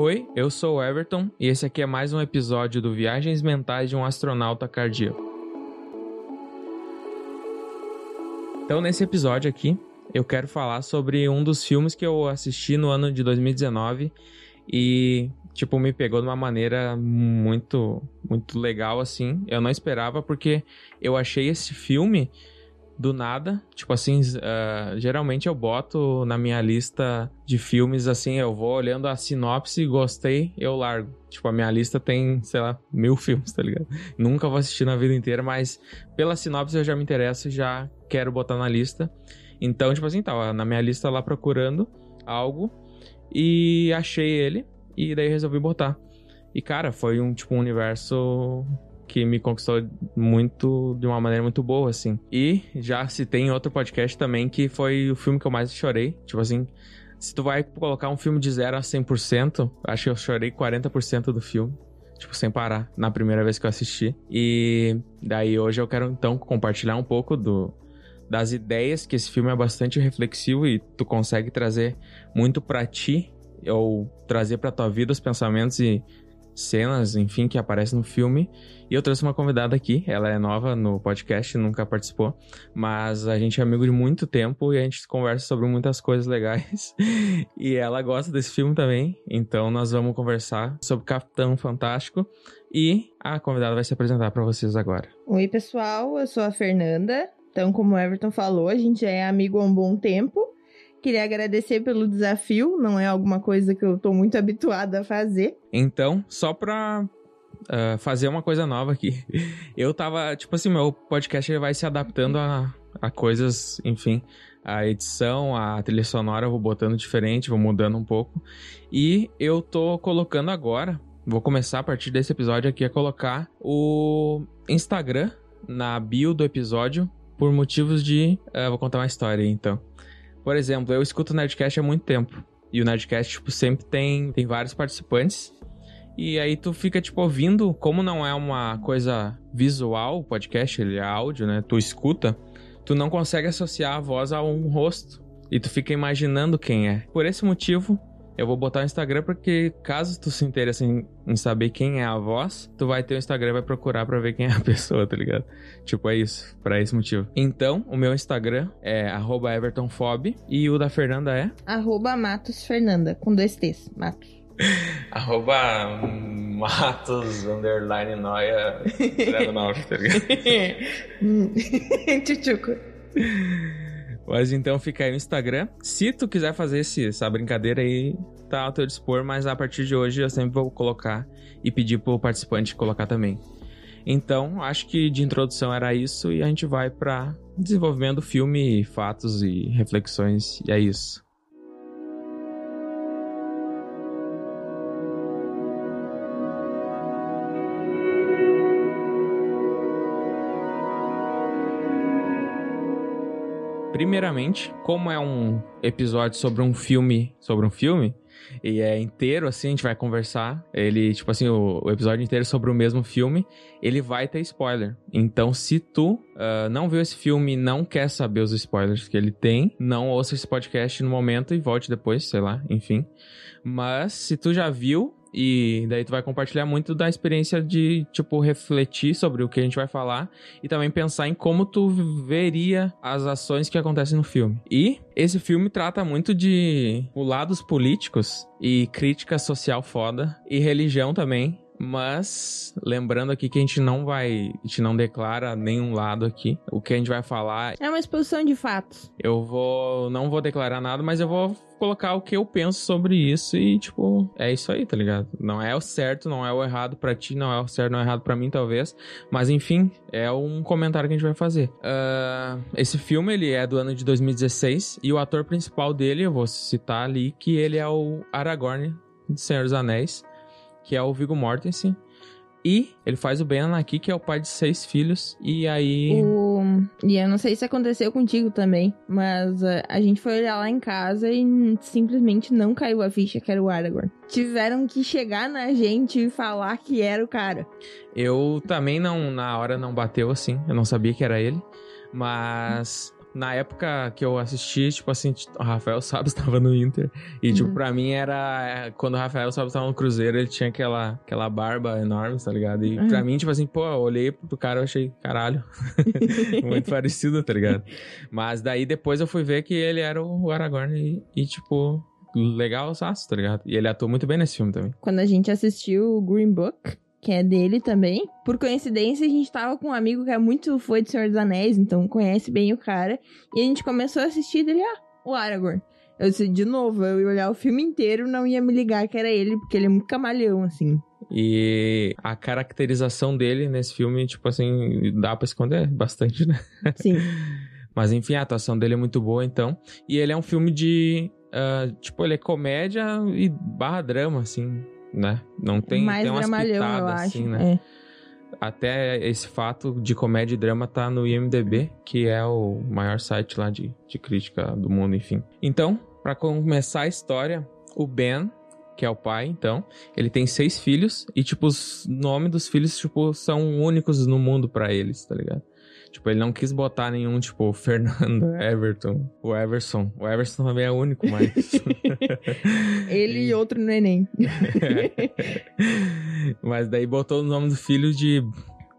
Oi, eu sou o Everton e esse aqui é mais um episódio do Viagens Mentais de um Astronauta Cardíaco. Então, nesse episódio aqui, eu quero falar sobre um dos filmes que eu assisti no ano de 2019 e, tipo, me pegou de uma maneira muito, muito legal, assim. Eu não esperava porque eu achei esse filme do nada. Tipo assim, uh, geralmente eu boto na minha lista de filmes assim, eu vou olhando a sinopse, gostei, eu largo. Tipo, a minha lista tem, sei lá, mil filmes, tá ligado? Nunca vou assistir na vida inteira, mas pela sinopse eu já me interesso e já quero botar na lista. Então, tipo assim, tava na minha lista lá procurando algo e achei ele e daí resolvi botar. E cara, foi um tipo um universo que me conquistou muito, de uma maneira muito boa, assim. E já citei em outro podcast também que foi o filme que eu mais chorei. Tipo assim, se tu vai colocar um filme de 0 a 100%, acho que eu chorei 40% do filme. Tipo, sem parar, na primeira vez que eu assisti. E daí hoje eu quero então compartilhar um pouco do, das ideias, que esse filme é bastante reflexivo e tu consegue trazer muito para ti, ou trazer pra tua vida os pensamentos e cenas, enfim, que aparecem no filme. E eu trouxe uma convidada aqui, ela é nova no podcast, nunca participou, mas a gente é amigo de muito tempo e a gente conversa sobre muitas coisas legais. e ela gosta desse filme também, então nós vamos conversar sobre Capitão Fantástico e a convidada vai se apresentar para vocês agora. Oi, pessoal, eu sou a Fernanda. Então, como o Everton falou, a gente é amigo há um bom tempo. Queria agradecer pelo desafio, não é alguma coisa que eu tô muito habituada a fazer. Então, só pra uh, fazer uma coisa nova aqui, eu tava, tipo assim, meu podcast ele vai se adaptando a, a coisas, enfim, a edição, a trilha sonora eu vou botando diferente, vou mudando um pouco. E eu tô colocando agora, vou começar a partir desse episódio aqui a colocar o Instagram na bio do episódio por motivos de. Uh, vou contar uma história aí, então. Por exemplo, eu escuto o Nerdcast há muito tempo. E o Nerdcast, tipo, sempre tem, tem vários participantes. E aí tu fica, tipo, ouvindo, como não é uma coisa visual, o podcast, ele é áudio, né? Tu escuta, tu não consegue associar a voz a um rosto. E tu fica imaginando quem é. Por esse motivo, eu vou botar o Instagram porque caso tu se interesse em, em, saber quem é a voz, tu vai ter o Instagram e vai procurar pra ver quem é a pessoa, tá ligado? Tipo, é isso, pra esse motivo. Então, o meu Instagram é evertonfob e o da Fernanda é? Arroba matosfernanda, com dois T's, Matos. arroba Matos, underline noia, 09, tá ligado? Tchutchuco. Mas então fica aí no Instagram. Se tu quiser fazer esse, essa brincadeira aí, tá ao teu dispor, mas a partir de hoje eu sempre vou colocar e pedir pro participante colocar também. Então, acho que de introdução era isso e a gente vai para desenvolvimento do filme, fatos e reflexões, e é isso. Primeiramente, como é um episódio sobre um filme, sobre um filme, e é inteiro, assim, a gente vai conversar. Ele, tipo assim, o, o episódio inteiro sobre o mesmo filme, ele vai ter spoiler. Então, se tu uh, não viu esse filme e não quer saber os spoilers que ele tem, não ouça esse podcast no momento e volte depois, sei lá, enfim. Mas, se tu já viu, e daí tu vai compartilhar muito da experiência de, tipo, refletir sobre o que a gente vai falar e também pensar em como tu veria as ações que acontecem no filme. E esse filme trata muito de lados políticos e crítica social foda e religião também. Mas, lembrando aqui que a gente não vai, a gente não declara nenhum lado aqui. O que a gente vai falar é uma exposição de fatos. Eu vou, não vou declarar nada, mas eu vou colocar o que eu penso sobre isso e, tipo, é isso aí, tá ligado? Não é o certo, não é o errado para ti, não é o certo, não é o errado para mim, talvez. Mas, enfim, é um comentário que a gente vai fazer. Uh, esse filme, ele é do ano de 2016 e o ator principal dele, eu vou citar ali, que ele é o Aragorn de Senhor dos Anéis que é o Viggo Mortensen. E ele faz o Ben Anaki, que é o pai de seis filhos. E aí. O... E eu não sei se aconteceu contigo também, mas uh, a gente foi olhar lá em casa e simplesmente não caiu a ficha que era o Aragorn. Tiveram que chegar na gente e falar que era o cara. Eu também não, na hora não bateu assim. Eu não sabia que era ele. Mas na época que eu assisti, tipo assim, o Rafael Sabes estava no Inter. E, tipo, Uhum. pra mim era. Quando o Rafael Sabes estava no Cruzeiro, ele tinha aquela, aquela barba enorme, tá ligado? E Uhum. pra mim, tipo assim, pô, eu olhei pro cara e achei, caralho. Muito parecido, tá ligado? Mas daí depois eu fui ver que ele era o Aragorn e, e tipo, legal tá ligado? E ele atuou muito bem nesse filme também. Quando a gente assistiu o Green Book, que é dele também, por coincidência a gente tava com um amigo que é muito fã de Senhor dos Anéis, então conhece bem o cara. E a gente começou a assistir dele, ah, o Aragorn. Eu disse, de novo, eu ia olhar o filme inteiro não ia me ligar que era ele, porque ele é muito camalhão, assim. E a caracterização dele nesse filme, tipo assim, dá pra esconder bastante, né? Sim. Mas enfim, a atuação dele é muito boa, então. E ele é um filme de. ah, tipo, ele é comédia e barra drama, assim, né? Não tem, Mais tem umas pitadas, acho. assim, né? É. Até esse fato de comédia e drama tá no IMDB, que é o maior site lá de, de crítica do mundo, enfim. Então, pra começar a história, o Ben, que é o pai, então, ele tem seis filhos e, tipo, os nomes dos filhos, tipo, são únicos no mundo pra eles, tá ligado? Tipo, ele não quis botar nenhum, tipo, Fernando, Everton, o Everson. O Everson também é único, mas... Ele e outro neném. Mas daí botou o nome do filho de.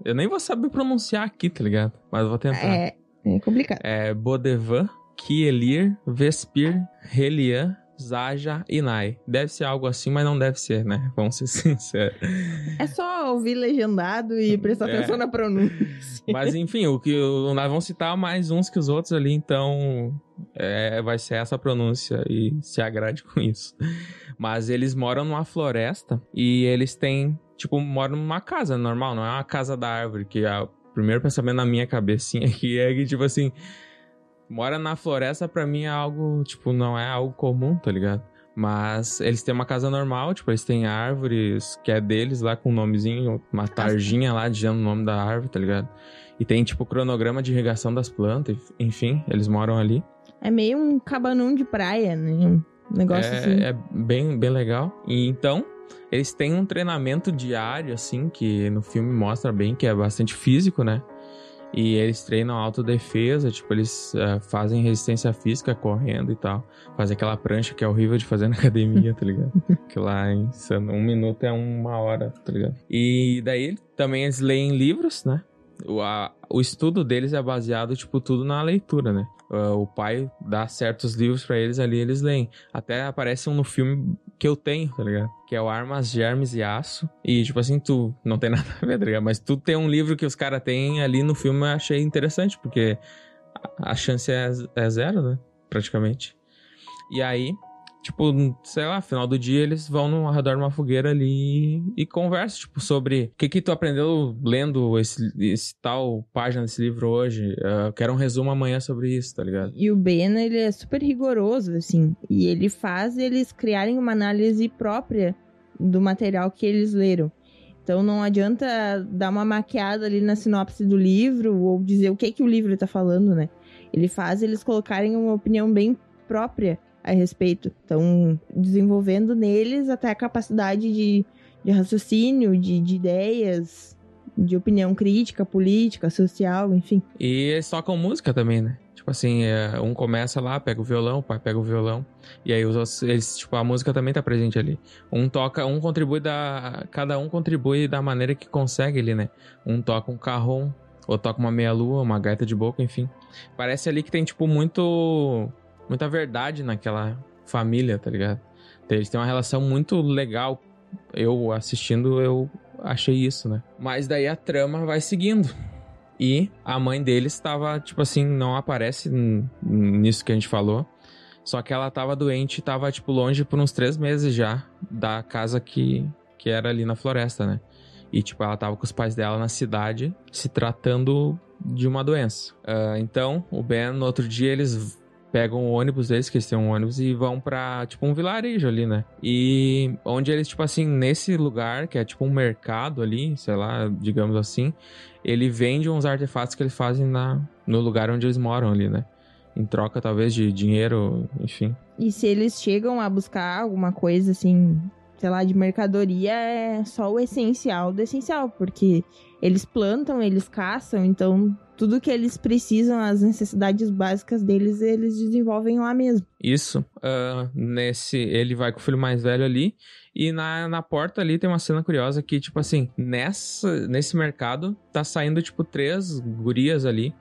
Eu nem vou saber pronunciar aqui, tá ligado? Mas vou tentar. É, é complicado. É Bodevan, Kielir, Vespir, Relian, Zaja e Nai. Deve ser algo assim, mas não deve ser, né? Vamos ser sinceros. É só ouvir legendado e prestar É. atenção na pronúncia. Mas enfim, o que nós vamos citar mais uns que os outros ali, então é, vai ser essa pronúncia e se agrade com isso. Mas eles moram numa floresta e eles têm, tipo, moram numa casa normal, não é uma casa da árvore, que é o primeiro pensamento na minha cabecinha aqui é que, tipo assim, mora na floresta pra mim é algo, tipo, não é algo comum, tá ligado? Mas eles têm uma casa normal, tipo, eles têm árvores que é deles lá com um nomezinho, uma tarjinha lá dizendo o nome da árvore, tá ligado? E tem, tipo, cronograma de irrigação das plantas, enfim, eles moram ali. É meio um cabanão de praia, né? Um negócio é, assim. é bem, bem legal. E então, eles têm um treinamento diário, assim, que no filme mostra bem que é bastante físico, né? E eles treinam autodefesa, tipo, eles eh, fazem resistência física correndo e tal. Fazem aquela prancha que é horrível de fazer na academia, tá ligado? que lá é insano. Um minuto é uma hora, tá ligado? E daí também eles leem livros, né? O, a- o estudo deles é baseado, tipo, tudo na leitura, né? Ah, o pai dá certos livros pra eles ali, eles leem. Até aparece um no filme que eu tenho, tá ligado? Que é o Armas, Germes e Aço. E, tipo assim, tu não tem nada a ver, tá ligado? Mas tu tem um livro que os caras têm ali no filme, eu achei interessante, porque a, chance é, é zero, né? Praticamente. E aí, tipo, sei lá, final do dia eles vão no redor de uma fogueira ali e conversam, tipo, sobre o que que tu aprendeu lendo esse, esse tal página desse livro hoje. Eu quero um resumo amanhã sobre isso, tá ligado? E o Ben, ele é super rigoroso, assim. E ele faz eles criarem uma análise própria do material que eles leram. Então não adianta dar uma maquiada ali na sinopse do livro ou dizer o que que o livro tá falando, né? Ele faz eles colocarem uma opinião bem própria a respeito. Então, desenvolvendo neles até a capacidade de, de raciocínio, de, de ideias, de opinião crítica, política, social, enfim. E eles tocam música também, né? Tipo assim, é, um começa lá, pega o violão, o pai pega o violão. E aí os eles, tipo, a música também tá presente ali. Um toca, um contribui da. Cada um contribui da maneira que consegue ali, né? Um toca um carrom, outro toca uma meia-lua, uma gaita de boca, enfim. Parece ali que tem, tipo, muito. Muita verdade naquela família, tá ligado? Eles têm uma relação muito legal. Eu assistindo, eu achei isso, né? Mas daí a trama vai seguindo. E a mãe deles estava, tipo assim, não aparece nisso que a gente falou. Só que ela tava doente e tava, tipo, longe por uns três meses já da casa que, que era ali na floresta, né? E, tipo, ela tava com os pais dela na cidade se tratando de uma doença. Ah, então, o Ben, no outro dia, eles pegam o ônibus deles, que eles têm um ônibus, e vão pra, tipo, um vilarejo ali, né? E onde eles, tipo assim, nesse lugar, que é tipo um mercado ali, sei lá, digamos assim, ele vende uns artefatos que eles fazem na, no lugar onde eles moram ali, né? Em troca, talvez, de dinheiro, enfim. E se eles chegam a buscar alguma coisa assim sei lá, de mercadoria é só o essencial do essencial, porque eles plantam, eles caçam, então tudo que eles precisam, as necessidades básicas deles, eles desenvolvem lá mesmo. Isso. Uh, nesse, ele vai com o filho mais velho ali. E na, na porta ali tem uma cena curiosa que, tipo assim, nessa, nesse mercado tá saindo, tipo, três gurias ali.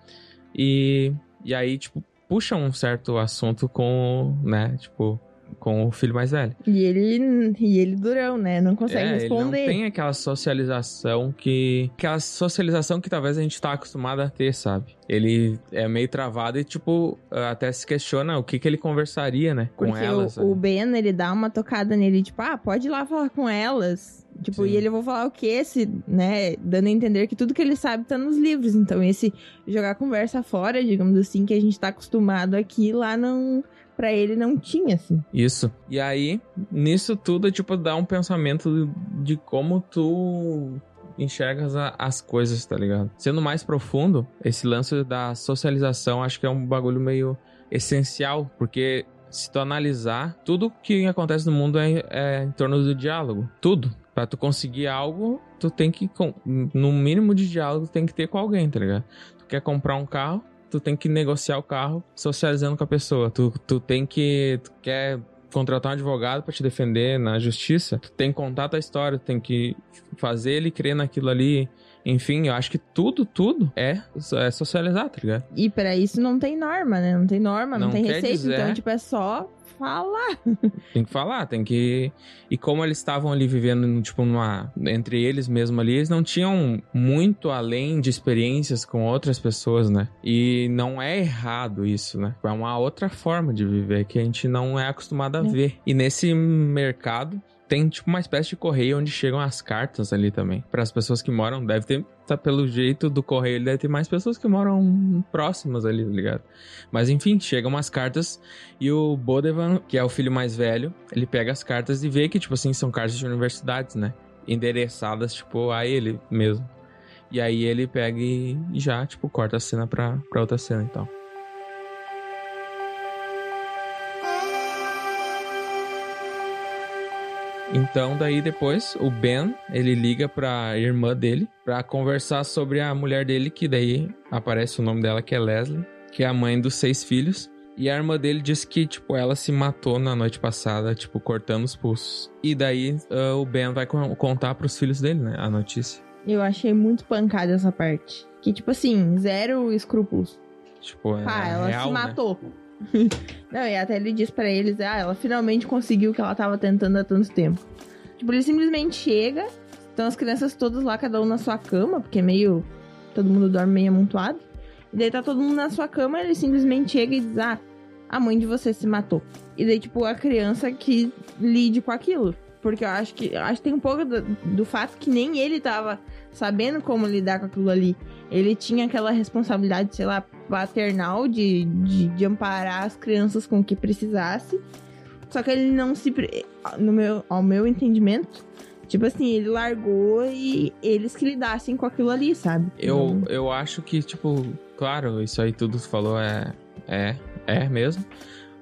E, e aí, tipo, puxa um certo assunto com, né, tipo, com o filho mais velho. E ele, e ele durão, né? Não consegue é, responder. Ele não tem aquela socialização que. Aquela socialização que talvez a gente tá acostumado a ter, sabe? Ele é meio travado e, tipo, até se questiona o que, que ele conversaria, né? Com Porque elas. o, o Ben, ele dá uma tocada nele, tipo, ah, pode ir lá falar com elas. Tipo, Sim. e ele vai falar o quê? Se, né? Dando a entender que tudo que ele sabe tá nos livros. Então, esse jogar conversa fora, digamos assim, que a gente tá acostumado aqui, lá não. Pra ele não tinha, assim. Isso. E aí, nisso tudo, tipo, dá um pensamento de como tu enxergas a- as coisas, tá ligado? Sendo mais profundo, esse lance da socialização acho que é um bagulho meio essencial, porque se tu analisar, tudo que acontece no mundo é, é em torno do diálogo. Tudo. Pra tu conseguir algo, tu tem que, no mínimo de diálogo, tem que ter com alguém, tá ligado? Tu quer comprar um carro, tu tem que negociar o carro socializando com a pessoa. Tu, tu tem que. Tu quer contratar um advogado pra te defender na justiça, tu tem que contar tua história, tu tem que fazer ele crer naquilo ali. Enfim, eu acho que tudo, tudo é, é socializar, tá ligado? E pra isso não tem norma, né? Não tem norma, não, Não tem receita. dizer- Então, tipo, é só falar. Tem que falar, tem que. E como eles estavam ali vivendo, tipo, numa. Entre eles mesmo ali, eles não tinham muito além de experiências com outras pessoas, né? E não é errado isso, né? É uma outra forma de viver que a gente não é acostumado a É. ver. E nesse mercado. Tem tipo uma espécie de correio onde chegam as cartas ali também. Para as pessoas que moram, deve ter, tá pelo jeito do correio, deve ter mais pessoas que moram próximas ali, tá ligado? Mas enfim, chegam umas cartas e o Bodevan, que é o filho mais velho, ele pega as cartas e vê que, tipo assim, são cartas de universidades, né? Endereçadas, tipo, a ele mesmo. E aí ele pega e já, tipo, corta a cena pra, pra outra cena e tal. Então, daí depois, o Ben, ele liga pra irmã dele pra conversar sobre a mulher dele, que daí aparece o nome dela, que é Leslie, que é a mãe dos seis filhos. E a irmã dele disse que, tipo, ela se matou na noite passada, tipo, cortando os pulsos. E daí ah, o Ben vai con- contar pros filhos dele, né, a notícia. Eu achei muito pancada essa parte. Que, tipo assim, zero escrúpulos. Tipo, é Pá, ela real, se né? Não, e até ele diz pra eles, ah, ela finalmente conseguiu o que ela tava tentando há tanto tempo. Tipo, ele simplesmente chega, estão as crianças todas lá, cada um na sua cama, porque é meio. Todo mundo dorme meio amontoado. E daí tá todo mundo na sua cama, ele simplesmente chega e diz, ah, a mãe de você se matou. E daí, tipo, a criança que lide com aquilo. Porque eu acho que. eu acho que tem um pouco do, do fato que nem ele tava sabendo como lidar com aquilo ali. Ele tinha aquela responsabilidade, sei lá, paternal de, de, de amparar as crianças com o que precisasse. Só que ele não se. No meu, ao meu entendimento, tipo assim, ele largou e eles que lidassem com aquilo ali, sabe? Eu, eu acho que, tipo, claro, isso aí tudo falou é, é, é mesmo.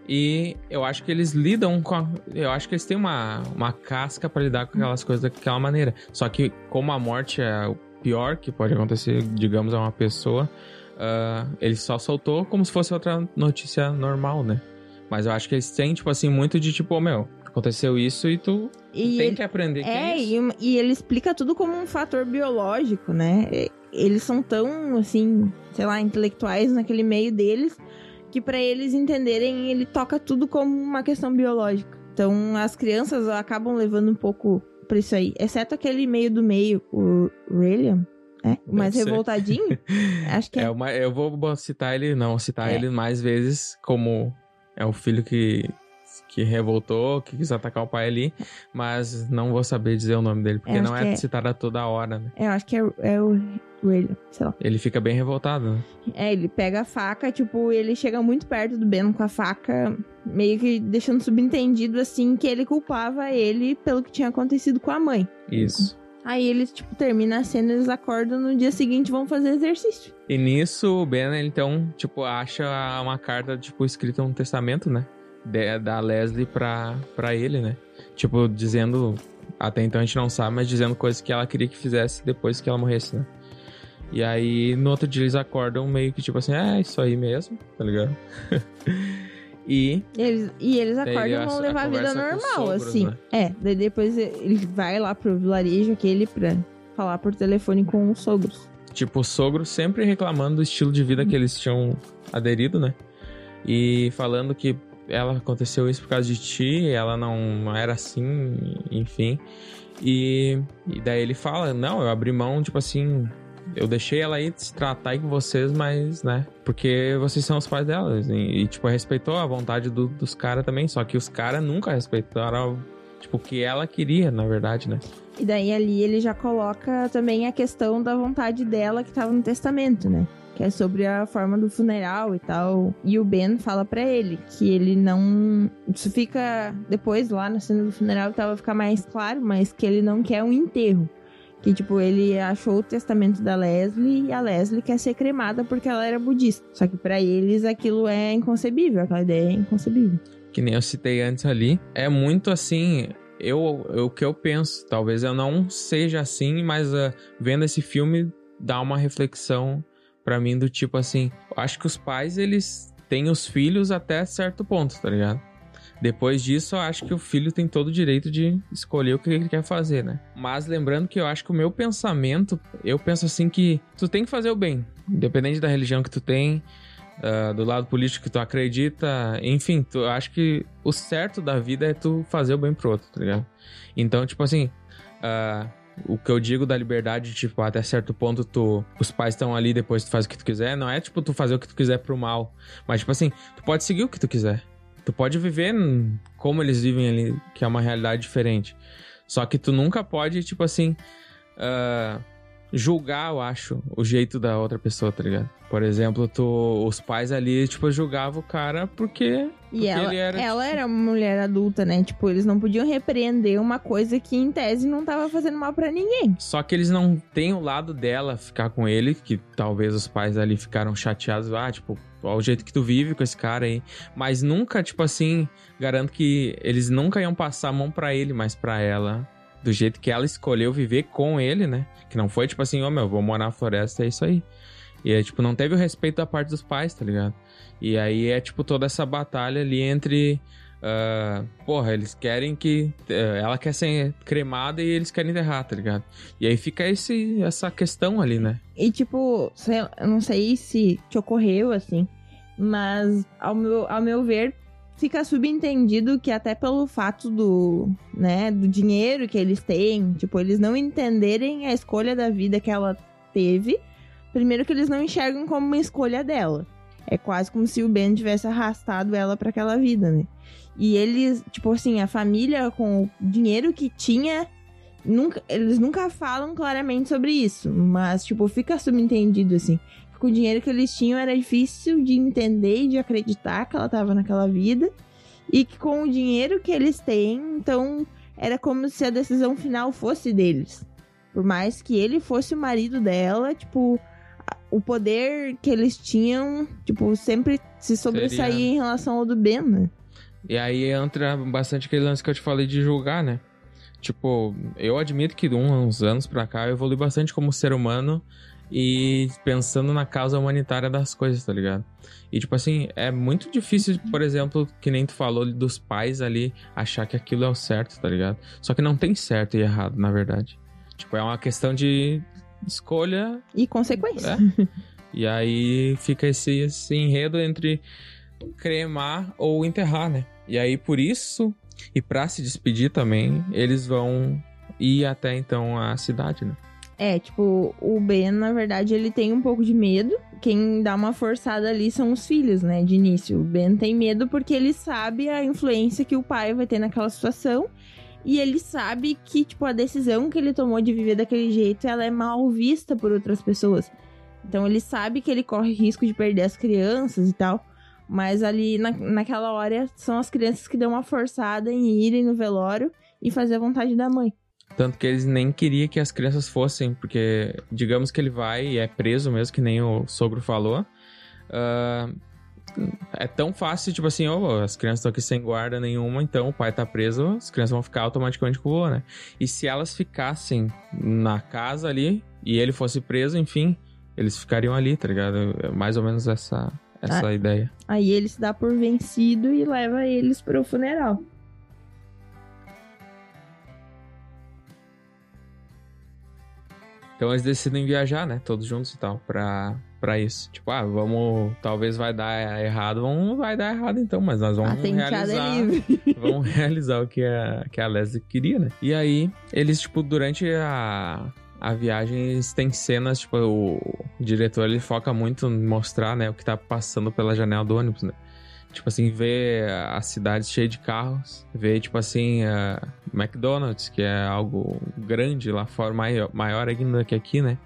E eu acho que eles lidam com. A, eu acho que eles têm uma, uma casca pra lidar com aquelas coisas daquela maneira. Só que, como a morte é o pior que pode acontecer, digamos, a uma pessoa, ah, ele só soltou como se fosse outra notícia normal, né? Mas eu acho que eles têm, tipo assim, muito de tipo, ô, meu, aconteceu isso e tu E tem ele- que aprender que É, é e, e ele explica tudo como um fator biológico, né? Eles são tão, assim, sei lá, intelectuais naquele meio deles, que pra eles entenderem, ele toca tudo como uma questão biológica. Então, as crianças acabam levando um pouco pra isso aí. Exceto aquele meio do meio, o William, né? O mais Deve revoltadinho. Acho que é. É uma, eu vou citar ele, não, citar É. ele mais vezes como é o filho que, que revoltou, que quis atacar o pai ali, mas não vou saber dizer o nome dele, porque não é é- citado a toda hora, né? Eu acho que é, é o William, sei lá. Ele fica bem revoltado, né? É, ele pega a faca, tipo, ele chega muito perto do Ben com a faca, meio que deixando subentendido, assim, que ele culpava ele pelo que tinha acontecido com a mãe. Isso. Aí eles, tipo, termina a cena, eles acordam no dia seguinte e vão fazer exercício. E nisso, o Ben, ele, então, tipo, acha uma carta, tipo, escrita um testamento, né? De- da Leslie pra, pra ele, né? Tipo, dizendo. Até então a gente não sabe, mas dizendo coisas que ela queria que fizesse depois que ela morresse, né? E aí, no outro dia eles acordam meio que tipo assim, é isso aí mesmo, tá ligado? e. Eles, e eles acordam e vão levar a, vida normal, sogros, assim. Né? É, daí depois ele vai lá pro vilarejo aquele pra falar por telefone com os sogros. Tipo, o sogro sempre reclamando do estilo de vida que eles tinham aderido, né? E falando que ela aconteceu isso por causa de ti, ela não era assim, enfim. E, e daí ele fala: Não, eu abri mão, tipo assim, eu deixei ela aí se tratar aí com vocês, mas, né? Porque vocês são os pais dela. E, e tipo, respeitou a vontade do, dos caras também. Só que os caras nunca respeitaram, tipo, o que ela queria, na verdade, né? E daí ali ele já coloca também a questão da vontade dela que tava no testamento, né? Que é sobre a forma do funeral e tal. E o Ben fala para ele que ele não. Isso fica depois lá na cena do funeral tava ficar mais claro, mas que ele não quer um enterro. Que, tipo, ele achou o testamento da Leslie e a Leslie quer ser cremada porque ela era budista. Só que para eles aquilo é inconcebível, aquela ideia é inconcebível. Que nem eu citei antes ali. É muito assim. Eu, eu, o que eu penso, talvez eu não seja assim, mas uh, vendo esse filme dá uma reflexão para mim do tipo assim, acho que os pais eles têm os filhos até certo ponto, tá ligado? Depois disso, eu acho que o filho tem todo o direito de escolher o que ele quer fazer, né? Mas lembrando que eu acho que o meu pensamento, eu penso assim que tu tem que fazer o bem, independente da religião que tu tem, uh, do lado político que tu acredita, enfim, tu acho que o certo da vida é tu fazer o bem pro outro, tá ligado? Então, tipo assim, uh, o que eu digo da liberdade, tipo, até certo ponto, tu, os pais estão ali, depois tu faz o que tu quiser. Não é, tipo, tu fazer o que tu quiser pro mal. Mas, tipo assim, tu pode seguir o que tu quiser. Tu pode viver como eles vivem ali, que é uma realidade diferente. Só que tu nunca pode, tipo assim, uh, julgar, eu acho, o jeito da outra pessoa, tá ligado? Por exemplo, tu, os pais ali, tipo, julgavam o cara porque. E porque ela, era, ela tipo... era uma mulher adulta, né? Tipo, eles não podiam repreender uma coisa que, em tese, não tava fazendo mal para ninguém. Só que eles não têm o lado dela ficar com ele, que talvez os pais ali ficaram chateados. Ah, tipo, o jeito que tu vive com esse cara aí. Mas nunca, tipo assim, garanto que eles nunca iam passar a mão para ele, mas para ela do jeito que ela escolheu viver com ele, né? Que não foi tipo assim, ô oh, meu, vou morar na floresta, é isso aí. E é tipo, não teve o respeito da parte dos pais, tá ligado? E aí é tipo toda essa batalha ali entre. Uh, porra, eles querem que. Uh, ela quer ser cremada e eles querem enterrar, tá ligado? E aí fica esse, essa questão ali, né? E tipo, eu não sei se te ocorreu assim, mas ao meu, ao meu ver, fica subentendido que até pelo fato do, né, do dinheiro que eles têm, tipo, eles não entenderem a escolha da vida que ela teve, primeiro que eles não enxergam como uma escolha dela. É quase como se o Ben tivesse arrastado ela para aquela vida, né? E eles, tipo assim, a família com o dinheiro que tinha, nunca, eles nunca falam claramente sobre isso, mas tipo, fica subentendido assim com o dinheiro que eles tinham era difícil de entender e de acreditar que ela estava naquela vida. E que com o dinheiro que eles têm, então era como se a decisão final fosse deles. Por mais que ele fosse o marido dela, tipo, o poder que eles tinham, tipo, sempre se sobressaía Seria... em relação ao do Ben, né? E aí entra bastante aquele lance que eu te falei de julgar, né? Tipo, eu admito que de uns anos pra cá eu evolui bastante como ser humano e pensando na causa humanitária das coisas, tá ligado? E, tipo assim, é muito difícil, por exemplo, que nem tu falou dos pais ali achar que aquilo é o certo, tá ligado? Só que não tem certo e errado, na verdade. Tipo, é uma questão de escolha. E consequência. É. e aí fica esse, esse enredo entre cremar ou enterrar, né? E aí, por isso, e pra se despedir também, eles vão ir até então a cidade, né? É, tipo, o Ben, na verdade, ele tem um pouco de medo. Quem dá uma forçada ali são os filhos, né, de início. O Ben tem medo porque ele sabe a influência que o pai vai ter naquela situação. E ele sabe que, tipo, a decisão que ele tomou de viver daquele jeito, ela é mal vista por outras pessoas. Então ele sabe que ele corre risco de perder as crianças e tal. Mas ali, na, naquela hora, são as crianças que dão uma forçada em irem no velório e fazer a vontade da mãe. Tanto que eles nem queriam que as crianças fossem, porque digamos que ele vai e é preso mesmo, que nem o sogro falou. Uh, é tão fácil, tipo assim, oh, as crianças estão aqui sem guarda nenhuma, então o pai tá preso, as crianças vão ficar automaticamente com o vô, né? E se elas ficassem na casa ali e ele fosse preso, enfim, eles ficariam ali, tá ligado? É mais ou menos essa, essa Ah. ideia. Aí ele se dá por vencido e leva eles pro funeral. Então eles decidem viajar, né? Todos juntos e tal, pra, pra isso. Tipo, ah, vamos. Talvez vai dar errado, vamos, vai dar errado então, mas nós vamos tenteada realizar. é livre. vamos realizar o que a, que a Leslie queria, né? E aí, eles, tipo, durante a, a viagem, eles têm cenas, tipo, o, diretor ele foca muito em mostrar, né, o que tá passando pela janela do ônibus, né? Tipo assim, ver a cidade cheia de carros, ver, tipo assim, a McDonald's, que é algo grande lá fora, maior, maior ainda que aqui, né?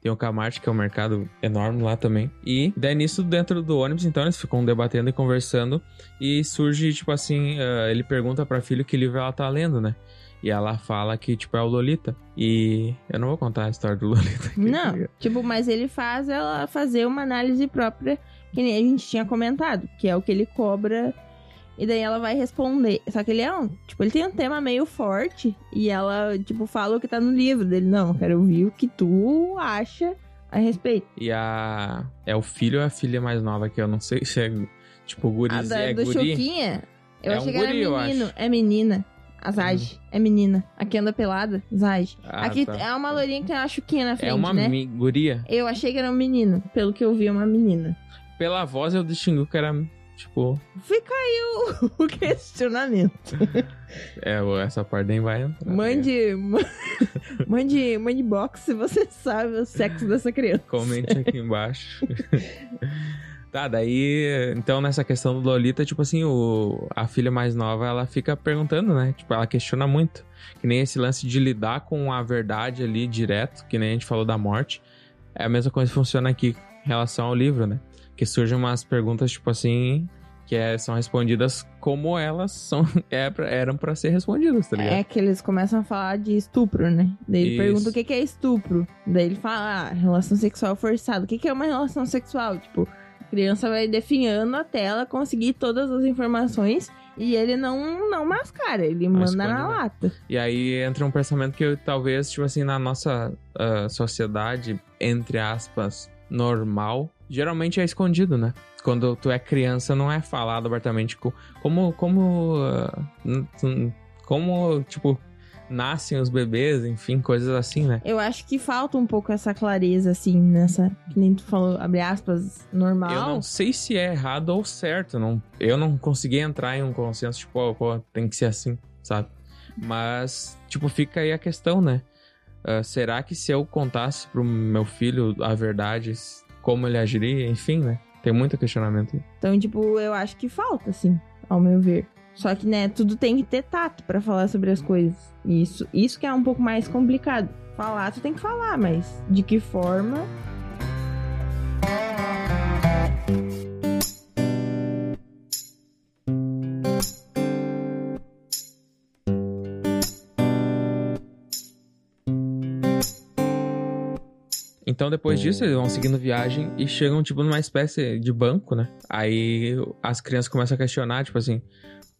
Tem o Kmart, que é um mercado enorme lá também. E daí nisso, dentro do ônibus, então, eles ficam debatendo e conversando. E surge, tipo assim, ah, ele pergunta pra filha que livro ela tá lendo, né? E ela fala que, tipo, é o Lolita. E eu não vou contar a história do Lolita aqui. tá Não, ligado? tipo, mas ele faz ela fazer uma análise própria, que nem a gente tinha comentado, que é o que ele cobra. E daí ela vai responder. Só que ele é um. Tipo, ele tem um tema meio forte. E ela, tipo, fala o que tá no livro dele. Não, eu quero ouvir o que tu acha a respeito. E a... É o filho ou a filha mais nova, que eu não sei se é, tipo, A gurizinha, da, é do guri. Choquinha, eu É achei um que era guri, eu menino. É menina. A Zage. É menina. Aqui anda pelada. Zage. Ah, Aqui tá. é uma lourinha que tem uma chuquinha na frente, É uma né? guria. Eu achei que era um menino. Pelo que eu vi, é uma menina. Pela voz eu distingui que era, tipo... Fica aí o, o questionamento. É, essa parte nem vai entrar. né? Mande, ma- mande, mande box se você sabe o sexo dessa criança. Comente aqui embaixo. tá, daí, então nessa questão do Lolita, tipo assim, o, a filha mais nova, ela fica perguntando, né? Tipo, ela questiona muito. Que nem esse lance de lidar com a verdade ali direto, que nem a gente falou da morte. É a mesma coisa que funciona aqui em relação ao livro, né? Que surgem umas perguntas, tipo assim, que é- são respondidas como elas são, é pra- eram pra ser respondidas, tá ligado? É que eles começam a falar de estupro, né? Daí ele Isso. pergunta o que que é estupro. Daí ele fala, ah, relação sexual forçada. O que que é uma relação sexual? Tipo, a criança vai definhando até ela conseguir todas as informações e ele não, não mascara, ele manda esconde, na né? lata. E aí entra um pensamento que talvez, tipo assim, na nossa ah, sociedade, entre aspas, normal, geralmente é escondido, né? Quando tu é criança, não é falado abertamente co- como, como, ah, como, tipo, nascem os bebês, enfim, coisas assim, né? Eu acho que falta um pouco essa clareza, assim, nessa. Que nem tu falou, abre aspas, normal. Eu não sei se é errado ou certo, não, eu não consegui entrar em um consenso, tipo, ó, pô, tem que ser assim, sabe? Mas, tipo, fica aí a questão, né? Ah, será que se eu contasse pro meu filho a verdade, como ele agiria? Enfim, né? Tem muito questionamento. Então, tipo, eu acho que falta, assim, ao meu ver. Só que, né, tudo tem que ter tato pra falar sobre as coisas. Isso, isso que é um pouco mais complicado. Falar, tu tem que falar, mas de que forma? Então, depois disso, eles vão seguindo viagem e chegam, tipo, numa espécie de banco, né? Aí as crianças começam a questionar, tipo assim.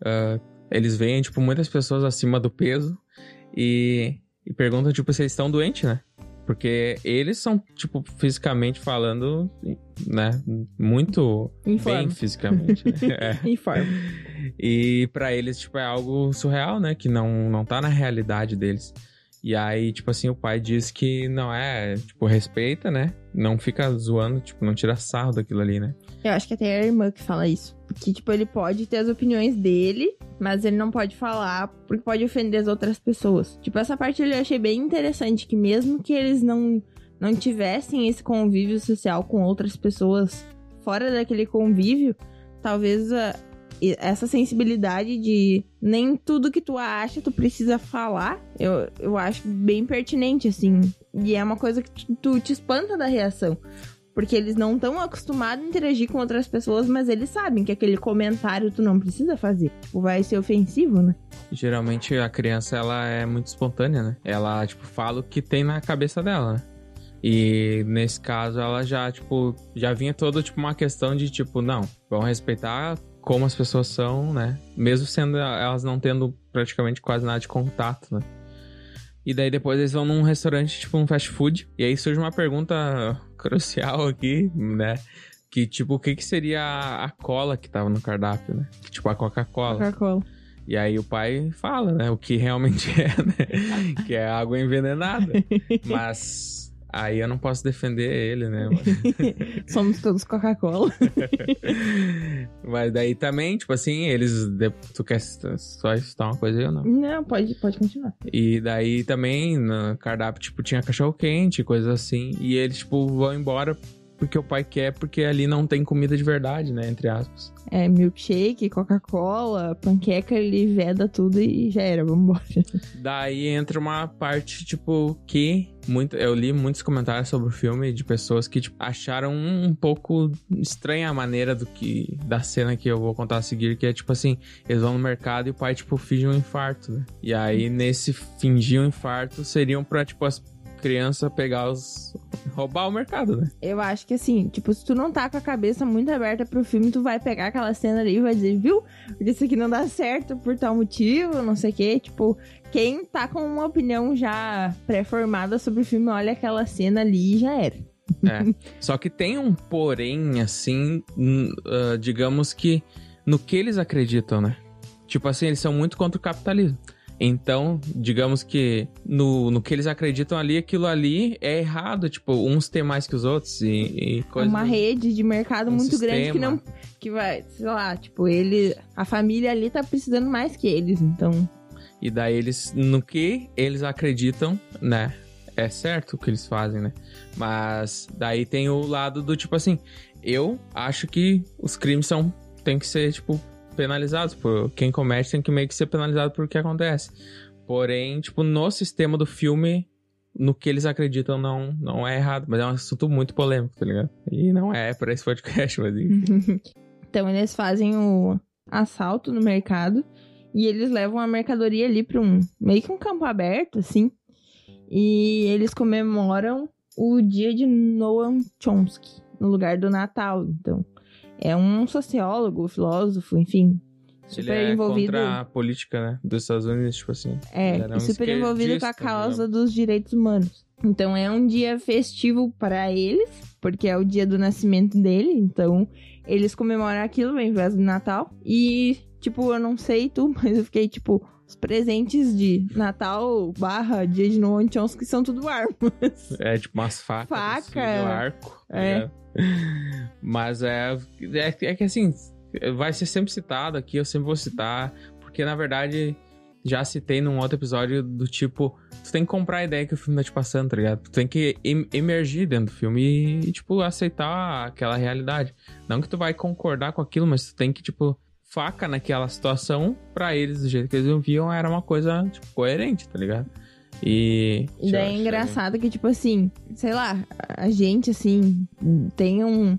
ah, eles veem, tipo, muitas pessoas acima do peso e, e perguntam, tipo, se eles estão doentes, né? Porque eles são, tipo, fisicamente falando, né? Muito Informe. bem fisicamente. né? É. Informe. E pra eles, tipo, é algo surreal, né? Que não, não tá na realidade deles. E aí, tipo assim, o pai diz que não é, tipo, respeita, né? Não fica zoando, tipo, não tira sarro daquilo ali, né? Eu acho que até a irmã que fala isso. Porque, tipo, ele pode ter as opiniões dele, mas ele não pode falar porque pode ofender as outras pessoas. Tipo, essa parte eu achei bem interessante, que mesmo que eles não, não tivessem esse convívio social com outras pessoas fora daquele convívio, talvez a- essa sensibilidade de nem tudo que tu acha tu precisa falar, eu, eu acho bem pertinente, assim. E é uma coisa que tu, tu te espanta da reação. Porque eles não estão acostumados a interagir com outras pessoas, mas eles sabem que aquele comentário tu não precisa fazer. Tipo, vai ser ofensivo, né? Geralmente a criança, ela é muito espontânea, né? Ela, tipo, fala o que tem na cabeça dela, né? E nesse caso ela já, tipo, já vinha toda, tipo, uma questão de, tipo, não, vamos respeitar como as pessoas são, né? Mesmo sendo elas não tendo praticamente quase nada de contato, né? E daí depois eles vão num restaurante, tipo um fast food. E aí surge uma pergunta crucial aqui, né? Que, tipo, o que, que seria a cola que tava no cardápio, né? Tipo, a Coca-Cola. Coca-Cola. E aí o pai fala, né? O que realmente é, né? que é água envenenada. Mas aí eu não posso defender ele, né? Somos todos Coca-Cola. Mas daí também, tipo assim, eles. Tu quer só citar uma coisa aí ou não? Não, pode, pode continuar. E daí também, no cardápio, tipo, tinha cachorro quente, coisas assim. E eles, tipo, vão embora porque o pai quer, porque ali não tem comida de verdade, né? Entre aspas. É, milkshake, Coca-Cola, panqueca, ele veda tudo e já era, vambora. Daí entra uma parte, tipo, que muito, eu li muitos comentários sobre o filme de pessoas que tipo, acharam um, pouco estranha a maneira do que da cena que eu vou contar a seguir, que é tipo assim, eles vão no mercado e o pai tipo finge um infarto, né? E aí nesse fingir um infarto seriam para tipo as criança pegar os. roubar o mercado, né? Eu acho que assim, tipo, se tu não tá com a cabeça muito aberta pro filme, tu vai pegar aquela cena ali e vai dizer, viu? Isso aqui não dá certo por tal motivo, não sei o quê. Tipo, quem tá com uma opinião já pré-formada sobre o filme, olha aquela cena ali e já era. É. Só que tem um porém, assim, uh, digamos que no que eles acreditam, né? Tipo assim, eles são muito contra o capitalismo. Então, digamos que no, no que eles acreditam ali, aquilo ali é errado. Tipo, uns têm mais que os outros e, e coisa. Uma rede de mercado um muito sistema. grande que não. Que vai, sei lá, tipo, ele. A família ali tá precisando mais que eles, então. E daí eles. No que eles acreditam, né? É certo o que eles fazem, né? Mas daí tem o lado do tipo assim. Eu acho que os crimes são. Tem que ser, tipo, penalizados por quem comete tem que meio que ser penalizado por o que acontece. Porém, tipo, no sistema do filme, no que eles acreditam não, não é errado, mas é um assunto muito polêmico, tá ligado? E não é para esse podcast, mas enfim. então eles fazem o assalto no mercado e eles levam a mercadoria ali para um meio que um campo aberto, assim. E eles comemoram o dia de Noam Chomsky, no lugar do Natal. Então, é um sociólogo, filósofo, enfim. Super ele é envolvido. Contra a política, né? Dos Estados Unidos, tipo assim. É, super envolvido com a causa dos direitos humanos. Então é um dia festivo para eles, porque é o dia do nascimento dele. Então eles comemoram aquilo em vez do Natal. E, tipo, eu não sei tu, mas eu fiquei tipo. Os presentes de Natal barra dia de Noam Chomsky são tudo armas. É, tipo umas facas. Faca. Assim, arco. É. é. Mas é, é, é que assim, vai ser sempre citado aqui, eu sempre vou citar, porque na verdade já citei num outro episódio do tipo, tu tem que comprar a ideia que o filme tá te passando, tá ligado? Tu tem que emergir dentro do filme e, e, tipo, aceitar aquela realidade. Não que tu vai concordar com aquilo, mas tu tem que, tipo, faca naquela situação, para eles, do jeito que eles viam, era uma coisa, tipo, coerente, tá ligado? E. E daí é engraçado que, tipo assim, sei lá, a gente, assim, tem um,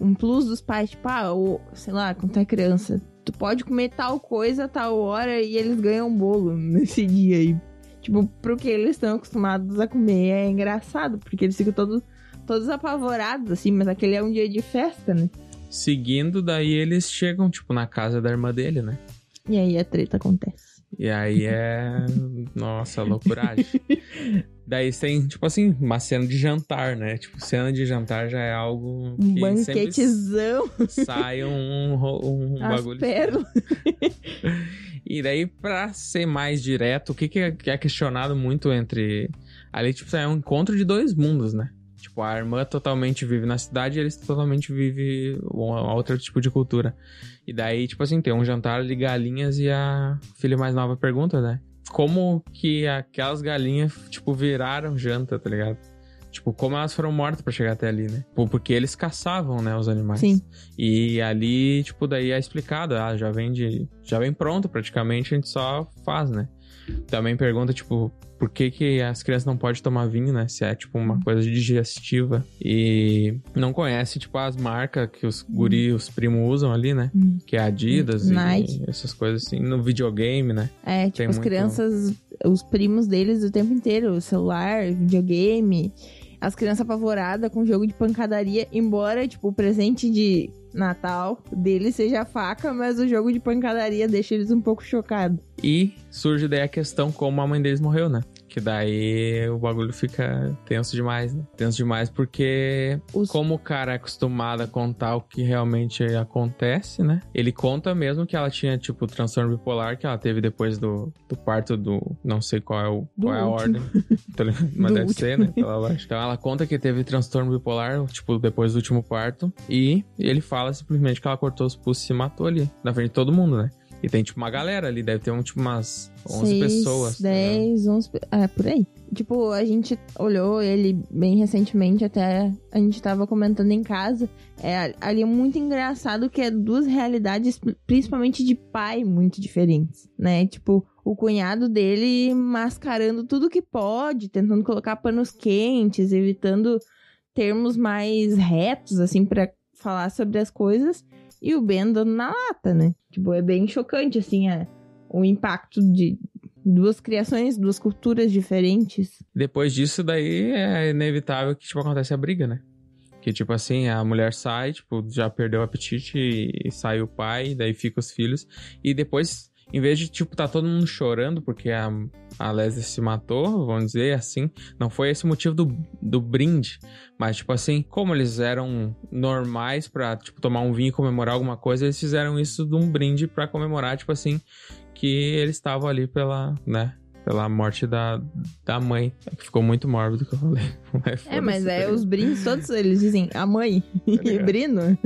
um plus dos pais, tipo, ah, ou, sei lá, quando tu é criança, tu pode comer tal coisa a tal hora e eles ganham bolo nesse dia aí. Tipo, pro que eles estão acostumados a comer é engraçado, porque eles ficam todos, todos apavorados, assim, mas aquele é um dia de festa, né? Seguindo, daí eles chegam, tipo, na casa da irmã dele, né? E aí a treta acontece. E aí é. Nossa, loucuragem. Daí tem, tipo assim, uma cena de jantar, né? Tipo, cena de jantar já é algo. Um banquetezão. Sai um, um, um bagulho. e daí, pra ser mais direto, o que, que é questionado muito entre. Ali, tipo, é um encontro de dois mundos, né? Tipo, a irmã totalmente vive na cidade e eles totalmente vivem um outro tipo de cultura. E daí, tipo assim, tem um jantar de galinhas e a filha mais nova pergunta, né? Como que aquelas galinhas, tipo, viraram janta, tá ligado? Tipo, como elas foram mortas para chegar até ali, né? Porque eles caçavam, né, os animais. Sim. E ali, tipo, daí é explicado, ah, já vem de. Já vem pronto praticamente, a gente só faz, né? Também pergunta, tipo, por que, que as crianças não podem tomar vinho, né? Se é, tipo, uma coisa digestiva. E não conhece, tipo, as marcas que os guri, os primos usam ali, né? Hum. Que é Adidas Nike. e essas coisas assim. No videogame, né? É, tipo, Tem as muito... crianças, os primos deles o tempo inteiro. Celular, videogame as crianças apavoradas com o jogo de pancadaria, embora, tipo, o presente de Natal dele seja faca, mas o jogo de pancadaria deixa eles um pouco chocados. E surge daí a questão como a mãe deles morreu, né? Que daí o bagulho fica tenso demais, né? Tenso demais porque, Os- como o cara é acostumado a contar o que realmente acontece, né? Ele conta mesmo que ela tinha, tipo, transtorno bipolar que ela teve depois do, do parto do. Não sei qual é, o, Do qual é a ordem. Mas Do deve último. ser, né? Lógica. Então ela conta que teve transtorno bipolar, tipo, depois do último parto. E ele fala simplesmente que ela cortou os pulsos e se matou ali, na frente de todo mundo, né? E tem, tipo, uma galera ali, deve ter, um, tipo, umas 11 Seis, pessoas. tá ligado? 10, 11... pe- É, por aí. Tipo, a gente olhou ele bem recentemente, até a gente tava comentando em casa. É, ali é muito engraçado que é duas realidades, principalmente de pai, muito diferentes, né? Tipo, o cunhado dele mascarando tudo que pode, tentando colocar panos quentes, evitando termos mais retos, assim, pra falar sobre as coisas. E o Ben dando na lata, né? Tipo, é bem chocante, assim, a, o impacto de duas criações, duas culturas diferentes. Depois disso, daí é inevitável que, tipo, acontece a briga, né? Que, tipo assim, a mulher sai, tipo, já perdeu o apetite e sai o pai, daí fica os filhos. E depois, em vez de, tipo, tá todo mundo chorando porque a, a Leslie se matou, vamos dizer assim, não foi esse o motivo do, do brinde. Mas, tipo assim, como eles eram normais pra, tipo, tomar um vinho e comemorar alguma coisa, eles fizeram isso de um brinde pra comemorar, tipo assim, que eles estavam ali pela, né? Pela morte da, da mãe. É que ficou muito mórbido que eu falei. Mas É, mas é tá os brindes todos eles dizem a mãe e ligado? Brino.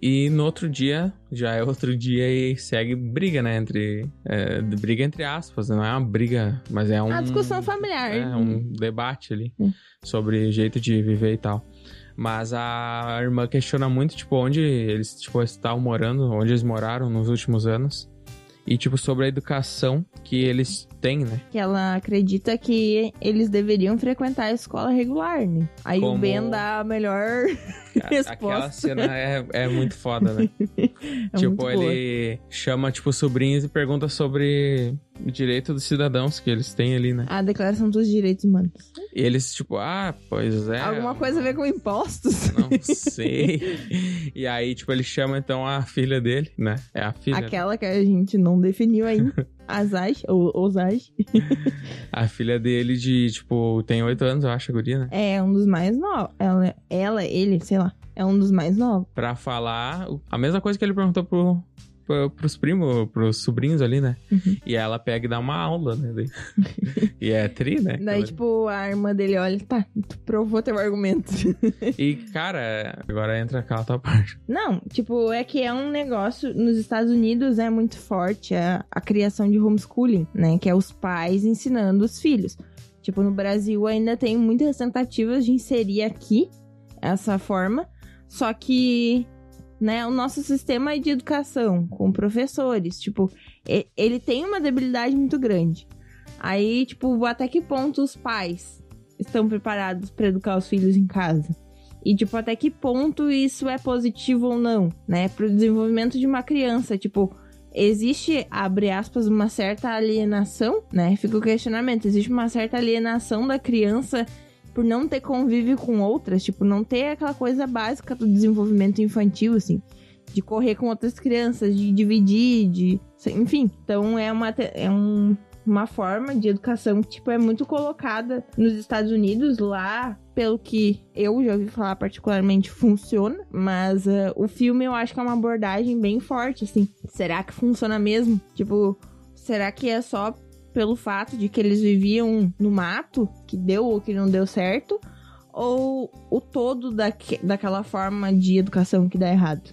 E no outro dia, já é outro dia e segue briga, né? Entre. é, briga entre aspas, não é uma briga, mas é um. A discussão familiar. É, um debate ali Hum. sobre jeito de viver e tal. Mas a irmã questiona muito, tipo, onde eles tipo, estavam morando, onde eles moraram nos últimos anos. E, tipo, sobre a educação que eles têm, né? Que ela acredita que eles deveriam frequentar a escola regular, né? Aí o Como- Ben dá a melhor. A- Resposta. Aquela cena é, é muito foda, né? É tipo, ele chama, tipo, sobrinhos e pergunta sobre o direito dos cidadãos que eles têm ali, né? A Declaração dos Direitos Humanos. E eles, tipo, ah, pois é. Alguma coisa a ver com impostos? Não sei. e aí, tipo, ele chama então a filha dele, né? É a filha. né? Aquela que a gente não definiu ainda. Azaj, ou Ozaj. A filha dele de, tipo, tem oito anos, eu acho, a guria, né? É um dos mais novos. Ela, ela, ele, sei lá. É um dos mais novos. Pra falar a mesma coisa que ele perguntou pro, pros primos, pros sobrinhos ali, né? Uhum. E ela pega e dá uma aula, né? E é tri, né? Daí, tipo, a irmã dele olha, tá, tu provou teu argumento. E, cara, agora entra aquela tua parte. Não, tipo, é que é um negócio. Nos Estados Unidos é muito forte a, a criação de homeschooling, né? Que é os pais ensinando os filhos. Tipo, no Brasil ainda tem muitas tentativas de inserir aqui essa forma. Só que, né, o nosso sistema de educação com professores, tipo, ele tem uma debilidade muito grande. Aí, tipo, até que ponto os pais estão preparados para educar os filhos em casa? E, tipo, até que ponto isso é positivo ou não, né? Pro desenvolvimento de uma criança, tipo, existe, abre aspas, uma certa alienação, né? Fica o questionamento, existe uma certa alienação da criança por não ter convívio com outras, tipo, não ter aquela coisa básica do desenvolvimento infantil, assim, de correr com outras crianças, de dividir, de. Enfim, então é uma, é um, uma forma de educação que, tipo, é muito colocada nos Estados Unidos, lá, pelo que eu já ouvi falar particularmente, funciona. Mas eh, o filme eu acho que é uma abordagem bem forte, assim. Será que funciona mesmo? Tipo, será que é só pelo fato de que eles viviam no mato, que deu ou que não deu certo? Ou o todo daque, daquela forma de educação que dá errado?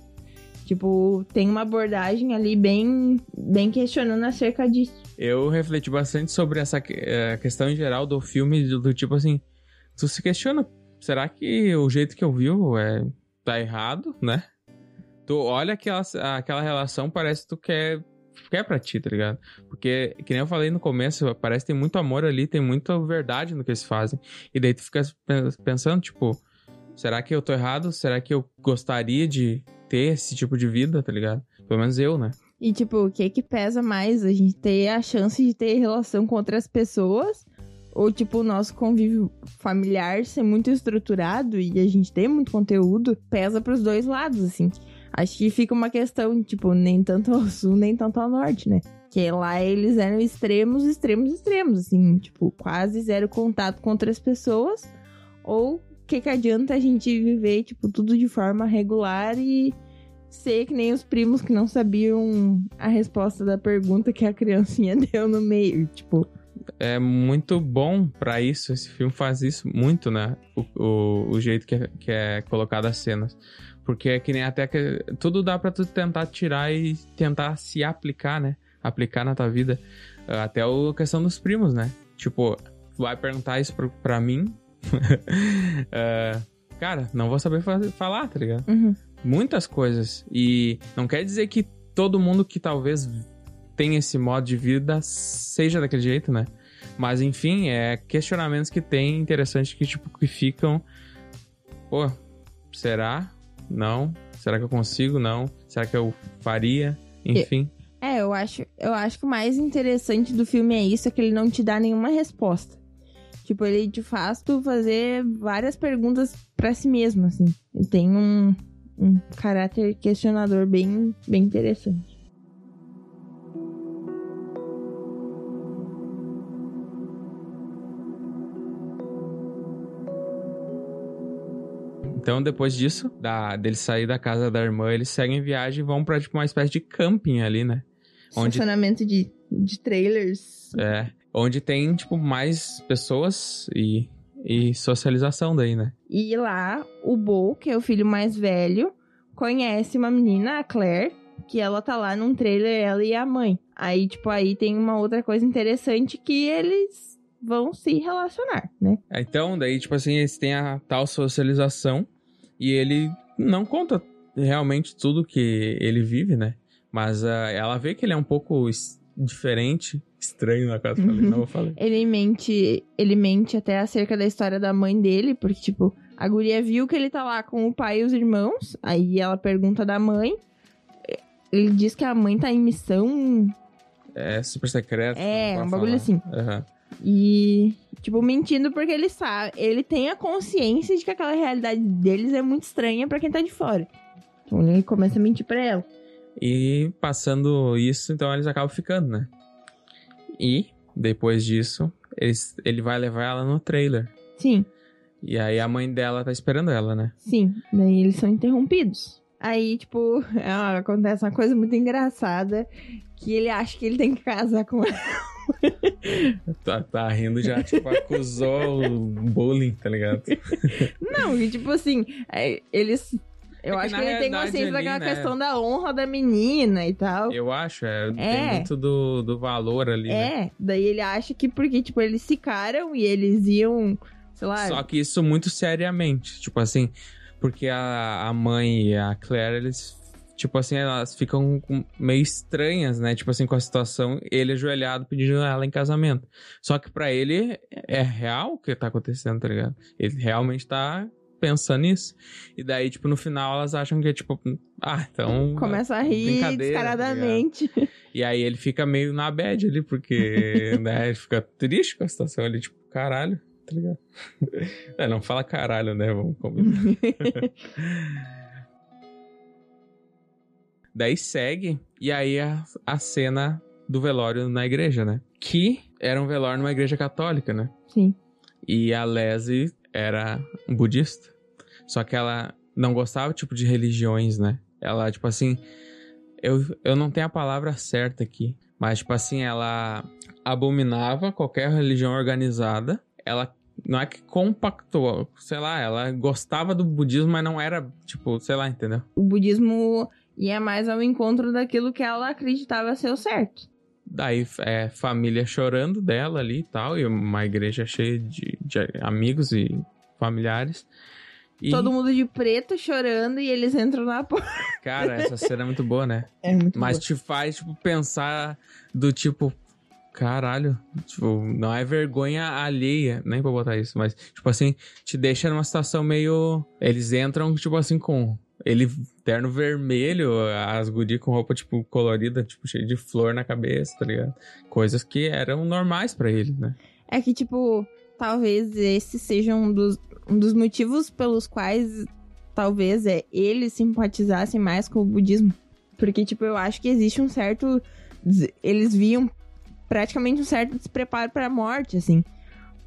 Tipo, tem uma abordagem ali bem, bem questionando acerca disso. Eu refleti bastante sobre essa eh, questão em geral do filme, do, do tipo assim, tu se questiona, será que o jeito que eu vi é, tá errado, né? Tu olha aquela, aquela relação, parece que tu quer, quer pra ti, tá ligado? Porque, que nem eu falei no começo, parece que tem muito amor ali, tem muita verdade no que eles fazem. E daí tu fica pen- pensando, tipo, será que eu tô errado? Será que eu gostaria de ter esse tipo de vida, tá ligado? Pelo menos eu, né? E, tipo, o que que pesa mais? A gente ter a chance de ter relação com outras pessoas ou tipo o nosso convívio familiar ser muito estruturado e a gente tem muito conteúdo, pesa pros dois lados, assim. Acho que fica uma questão, tipo, nem tanto ao sul, nem tanto ao norte, né? Que lá eles eram extremos, extremos, extremos, assim, tipo, quase zero contato com outras pessoas. Ou o que, que adianta a gente viver, tipo, tudo de forma regular e ser que nem os primos que não sabiam a resposta da pergunta que a criancinha deu no meio, tipo. É muito bom para isso, esse filme faz isso muito, né? O, o, o jeito que é, que é colocado as cenas. Porque é que nem até que. Tudo dá pra tu tentar tirar e tentar se aplicar, né? Aplicar na tua vida. Até a questão dos primos, né? Tipo, vai perguntar isso pra, pra mim. uh, cara, não vou saber fazer, falar, tá ligado? Uhum. Muitas coisas. E não quer dizer que todo mundo que talvez tenha esse modo de vida seja daquele jeito, né? Mas enfim, é questionamentos que tem interessantes que, tipo, que ficam. Pô, será? Não. Será que eu consigo? Não. Será que eu faria? Enfim. É, eu acho, eu acho que o mais interessante do filme é isso, é que ele não te dá nenhuma resposta. Tipo, ele te faz tu fazer várias perguntas para si mesmo, assim. Ele tem um, um caráter questionador bem, bem interessante. Então, depois disso, da, dele sair da casa da irmã, eles seguem viagem e vão pra, tipo, uma espécie de camping ali, né? Onde... Estacionamento de, de trailers. É. Onde tem, tipo, mais pessoas e, e socialização daí, né? E lá, o Bo, que é o filho mais velho, conhece uma menina, a Claire, que ela tá lá num trailer, ela e a mãe. Aí, tipo, aí tem uma outra coisa interessante que eles vão se relacionar, né? Então, daí, tipo assim, eles têm a tal socialização e ele não conta realmente tudo que ele vive, né? Mas uh, ela vê que ele é um pouco diferente, estranho na casa, falei, não vou falar. ele mente, ele mente até acerca da história da mãe dele, porque tipo, a guria viu que ele tá lá com o pai e os irmãos, aí ela pergunta da mãe, ele diz que a mãe tá em missão... É, super secreta. É, um bagulho assim. Uhum. E, tipo, mentindo porque ele sabe, ele tem a consciência de que aquela realidade deles é muito estranha para quem tá de fora. Então ele começa a mentir pra ela. E passando isso, então eles acabam ficando, né? E, depois disso, eles, ele vai levar ela no trailer. Sim. E aí a mãe dela tá esperando ela, né? Sim. Daí eles são interrompidos. Aí, tipo, acontece uma coisa muito engraçada que ele acha que ele tem que casar com ela. tá, tá rindo já, tipo, acusou o bullying, tá ligado? Não, e tipo assim, é, eles eu é que acho que ele tem consciência daquela né? questão da honra da menina e tal. Eu acho, é. é. Tem muito do, do valor ali. É, né? daí ele acha que porque, tipo, eles ficaram e eles iam, sei lá. Só que isso muito seriamente. Tipo assim, porque a, a mãe e a Claire, eles tipo assim, elas ficam meio estranhas, né? Tipo assim, com a situação, ele ajoelhado pedindo ela em casamento. Só que para ele é real o que tá acontecendo, tá ligado? Ele realmente tá pensando nisso. E daí, tipo, no final elas acham que é tipo, ah, então. Começa a rir tá descaradamente. Tá e aí ele fica meio na bad ali, porque, né, ele fica triste com a situação ali, tipo, caralho, tá ligado? É, não fala caralho, né? Vamos combinar. Daí segue, e aí a, a cena do velório na igreja, né? Que era um velório numa igreja católica, né? Sim. E a Leslie era budista. Só que ela não gostava, tipo, de religiões, né? Ela, tipo assim. Eu, eu não tenho a palavra certa aqui. Mas, tipo assim, ela abominava qualquer religião organizada. Ela não é que compactou, sei lá, ela gostava do budismo, mas não era, tipo, sei lá, entendeu? O budismo e é mais ao encontro daquilo que ela acreditava ser o certo. Daí é família chorando dela ali e tal, e uma igreja cheia de, de amigos e familiares. E... Todo mundo de preto chorando e eles entram na porta. Cara, essa cena é muito boa, né? É muito Mas boa. te faz, tipo, pensar do tipo, caralho, tipo, não é vergonha alheia, nem pra botar isso, mas, tipo assim, te deixa numa situação meio. Eles entram, tipo assim, com ele, terno vermelho, as guri com roupa, tipo, colorida, tipo, cheio de flor na cabeça, tá ligado? Coisas que eram normais para ele, né? É que, tipo, talvez esse seja um dos, um dos motivos pelos quais talvez é eles simpatizassem mais com o budismo. Porque, tipo, eu acho que existe um certo. Eles viam praticamente um certo despreparo para a morte, assim.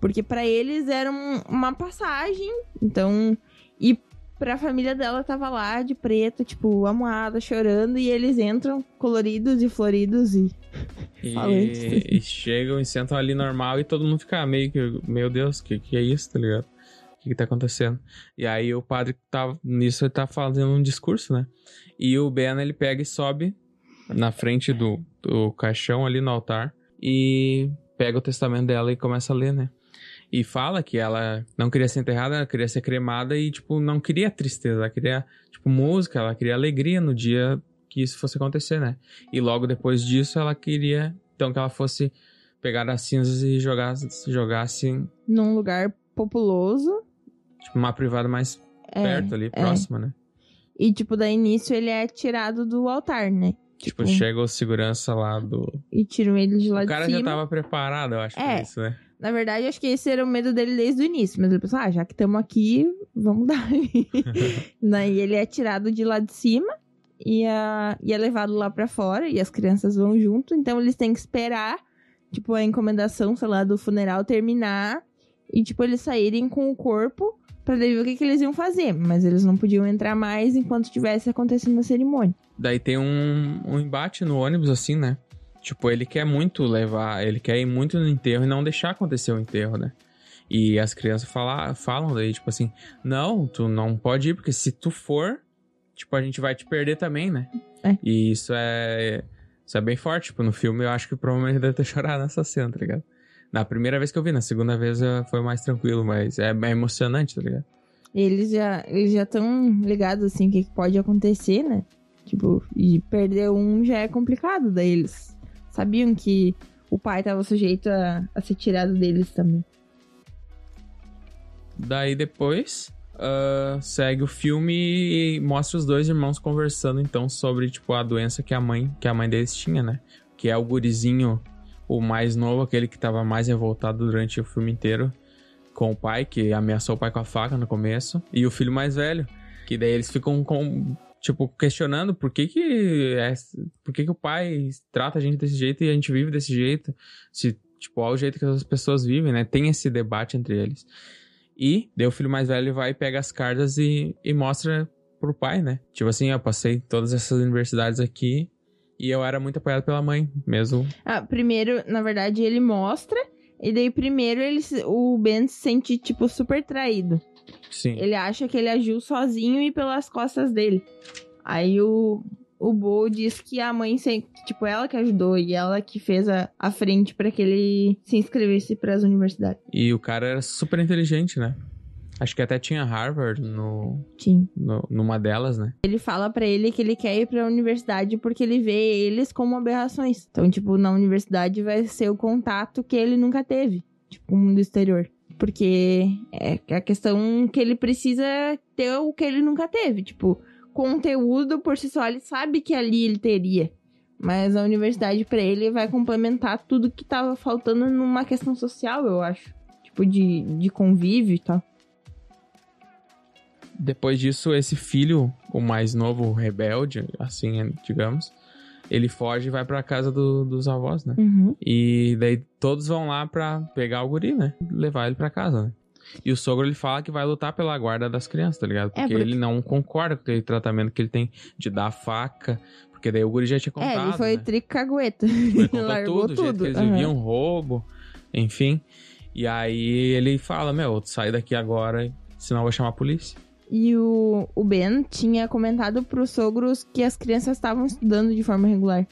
Porque para eles era um, uma passagem. Então. E pra família dela tava lá de preto, tipo, amuada, chorando. E eles entram coloridos e floridos e. E, e chegam e sentam ali normal e todo mundo fica meio que. Meu Deus, que, que é isso, tá ligado? O que, que tá acontecendo? E aí o padre tá. Nisso ele tá fazendo um discurso, né? E o Ben ele pega e sobe na frente do, do caixão ali no altar e pega o testamento dela e começa a ler, né? E fala que ela não queria ser enterrada, ela queria ser cremada e, tipo, não queria tristeza, ela queria, tipo, música, ela queria alegria no dia que isso fosse acontecer, né? E logo depois disso ela queria, então, que ela fosse pegar as cinzas e jogar, jogasse... Num lugar populoso. Tipo, uma privada mais é, perto ali, é. próxima, né? E, tipo, daí início ele é tirado do altar, né? Tipo, tipo chega o segurança lá do. E tiram ele de lá de cima. O cara já tava preparado, eu acho, é. pra isso, né? Na verdade, acho que esse era o medo dele desde o início. Mas ele pensou, ah, já que estamos aqui, vamos dar. Daí ele é tirado de lá de cima e, uh, e é levado lá para fora. E as crianças vão junto. Então eles têm que esperar, tipo, a encomendação, sei lá, do funeral terminar. E, tipo, eles saírem com o corpo para ver o que, que eles iam fazer. Mas eles não podiam entrar mais enquanto estivesse acontecendo a cerimônia. Daí tem um, um embate no ônibus, assim, né? Tipo, ele quer muito levar, ele quer ir muito no enterro e não deixar acontecer o enterro, né? E as crianças fala, falam daí, tipo assim, não, tu não pode ir, porque se tu for, tipo, a gente vai te perder também, né? É. E isso é. Isso é bem forte, tipo, no filme eu acho que provavelmente deve ter chorado nessa cena, tá ligado? Na primeira vez que eu vi, na segunda vez foi mais tranquilo, mas é, é emocionante, tá ligado? Eles já eles já estão ligados assim o que pode acontecer, né? Tipo, e perder um já é complicado, daí eles sabiam que o pai estava sujeito a, a ser tirado deles também. Daí depois uh, segue o filme e mostra os dois irmãos conversando então sobre tipo a doença que a mãe que a mãe deles tinha, né? Que é o gurizinho, o mais novo, aquele que estava mais revoltado durante o filme inteiro com o pai, que ameaçou o pai com a faca no começo, e o filho mais velho, que daí eles ficam com, tipo, questionando por que que, é, por que que o pai trata a gente desse jeito e a gente vive desse jeito. Se, tipo, é o jeito que as pessoas vivem, né? Tem esse debate entre eles. E daí o filho mais velho vai e pega as cartas e, e mostra pro pai, né? Tipo assim, eu passei todas essas universidades aqui e eu era muito apoiado pela mãe, mesmo. Ah, primeiro, na verdade, ele mostra e daí primeiro ele, o Ben se sente, tipo, super traído. Sim. Ele acha que ele agiu sozinho e pelas costas dele. Aí o, o Bo diz que a mãe, tipo, ela que ajudou e ela que fez a, a frente para que ele se inscrevesse para as universidades. E o cara era super inteligente, né? Acho que até tinha Harvard no, Sim. no numa delas, né? Ele fala para ele que ele quer ir para a universidade porque ele vê eles como aberrações. Então, tipo, na universidade vai ser o contato que ele nunca teve, tipo, o mundo exterior. Porque é a questão que ele precisa ter o que ele nunca teve. Tipo, conteúdo por si só, ele sabe que ali ele teria. Mas a universidade para ele vai complementar tudo que tava faltando numa questão social, eu acho. Tipo, de, de convívio e tal. Depois disso, esse filho, o mais novo, rebelde, assim, digamos, ele foge e vai pra casa do, dos avós, né? Uhum. E daí todos vão lá pra pegar o guri, né? Levar ele pra casa, né? E o sogro ele fala que vai lutar pela guarda das crianças, tá ligado? Porque, é porque... ele não concorda com aquele tratamento que ele tem de dar faca. Porque daí o guri já tinha contado. É, ele foi né? tricagueta. Ele contou tudo, tudo. o jeito que eles uhum. viviam, roubo, enfim. E aí ele fala: Meu, sai daqui agora, senão eu vou chamar a polícia. E o, o Ben tinha comentado pros sogros que as crianças estavam estudando de forma regular.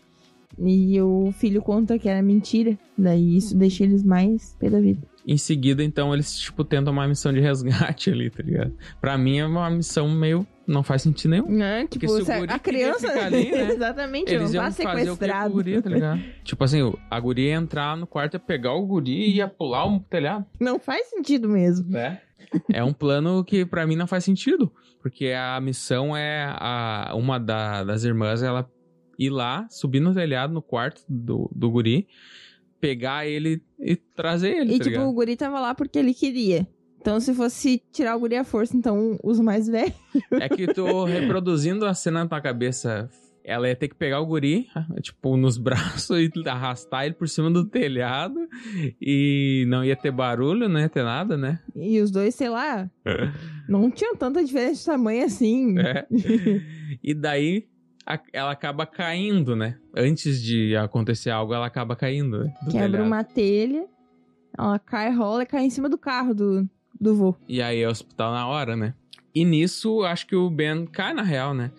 E o filho conta que era mentira. Daí isso deixa eles mais pé da vida. Em seguida, então, eles, tipo, tentam uma missão de resgate ali, tá ligado? Pra mim é uma missão meio. Não faz sentido nenhum. É, tipo, a criança. Ali, né? Exatamente, eles não tá sequestrado. O guri, tá ligado? tipo assim, a guria ia entrar no quarto, ia pegar o guri e ia pular o telhado. Não faz sentido mesmo. É. é um plano que para mim não faz sentido. Porque a missão é a, uma da, das irmãs, ela ir lá, subir no telhado, no quarto do, do guri, pegar ele e trazer ele, E, tá tipo, ligado? o guri tava lá porque ele queria. Então, se fosse tirar o guri à força, então os mais velhos. É que tu reproduzindo a cena na tua cabeça, ela ia ter que pegar o guri, tipo, nos braços e arrastar ele por cima do telhado e não ia ter barulho, não ia ter nada, né? E os dois, sei lá, não tinham tanta diferença de tamanho assim. É. E daí a- ela acaba caindo, né? Antes de acontecer algo, ela acaba caindo. Né? Quebra telhado. uma telha, ela cai, rola e cai em cima do carro do, do vô. E aí é hospital na hora, né? E nisso, acho que o Ben cai na real, né?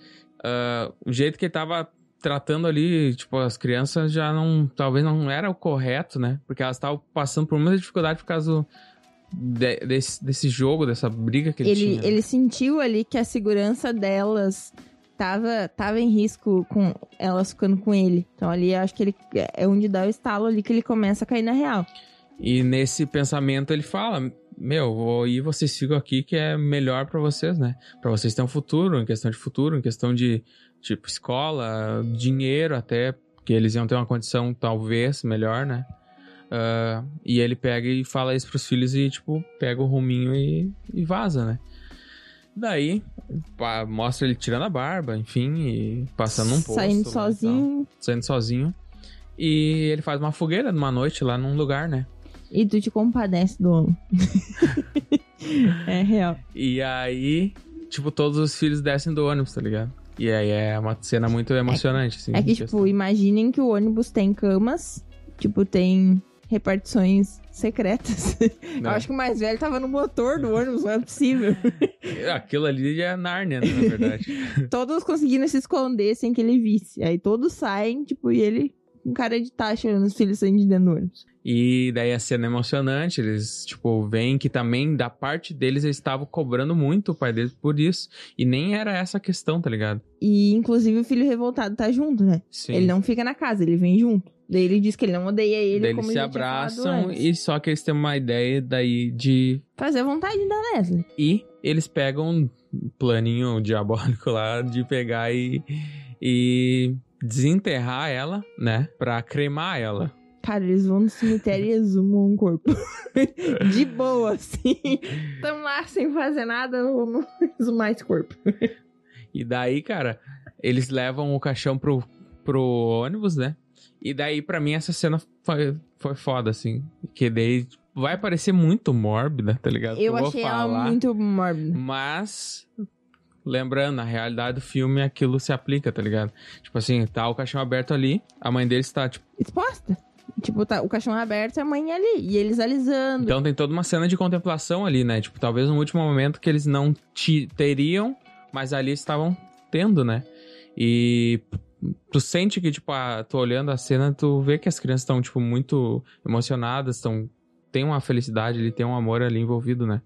Ah, o jeito que ele tava tratando ali, tipo, as crianças já não. Talvez não era o correto, né? Porque elas estavam passando por muita dificuldade por causa de- desse, desse jogo, dessa briga que ele, Ele, tinha. né? ele sentiu ali que a segurança delas tava, tava em risco com elas ficando com ele. Então ali acho que ele é onde dá o estalo ali que ele começa a cair na real. E nesse pensamento ele fala: Meu, vou ir, vocês ficam aqui que é melhor pra vocês, né? Pra vocês terem um futuro, em questão de futuro, em questão de, tipo, escola, dinheiro até, que eles iam ter uma condição talvez melhor, né? Ah, e ele pega e fala isso pros filhos e, tipo, pega o ruminho e, e vaza, né? Daí, pá, mostra ele tirando a barba, enfim, e passando um posto. Saindo e sozinho. saindo sozinho. E ele faz uma fogueira numa noite lá num lugar, né? E tu te compadece do homem. é real. E aí, tipo, todos os filhos descem do ônibus, tá ligado? E aí é uma cena muito emocionante, assim. É que, tipo, questão. imaginem que o ônibus tem camas, tipo, tem repartições secretas. Eu Né? acho que o mais velho tava no motor do ônibus, não é possível. Aquilo ali é Nárnia, né, na verdade. todos conseguindo se esconder sem que ele visse. Aí todos saem, tipo, e ele com cara de taxa olhando os filhos saindo de ônibus. e daí a cena é emocionante, eles, tipo, veem que também da parte deles eles estavam cobrando muito o pai deles por isso. E nem era essa a questão, tá ligado? E, inclusive, o filho revoltado tá junto, né? Sim. Ele não fica na casa, ele vem junto. Daí ele diz que ele não odeia ele, Daí eles se abraçam e só que eles têm uma ideia daí de Fazer a vontade da Leslie. E eles pegam um planinho diabólico lá de pegar e, e desenterrar ela, né? Pra cremar ela. Cara, eles vão no cemitério e exumam um corpo. de boa, assim. Tão lá sem fazer nada, vamos exumar esse corpo. E daí, cara, eles levam o caixão pro, pro ônibus, né? E daí, pra mim, essa cena foi, foi foda, assim. Que daí vai parecer muito mórbida, tá ligado? Eu vou achei ela muito mórbida. Mas, lembrando, na realidade do filme, aquilo se aplica, tá ligado? Tipo assim, tá o caixão aberto ali, a mãe deles tá, tipo, Exposta. Tipo, tá, o caixão aberto e a mãe ali. E eles alisando. Então tem toda uma cena de contemplação ali, né? Tipo, talvez no último momento que eles não ti- teriam, mas ali estavam tendo, né? E tu sente que, tipo, a, tu olhando a cena, tu vê que as crianças estão, tipo, muito emocionadas, estão tem uma felicidade ali, tem um amor ali envolvido, né?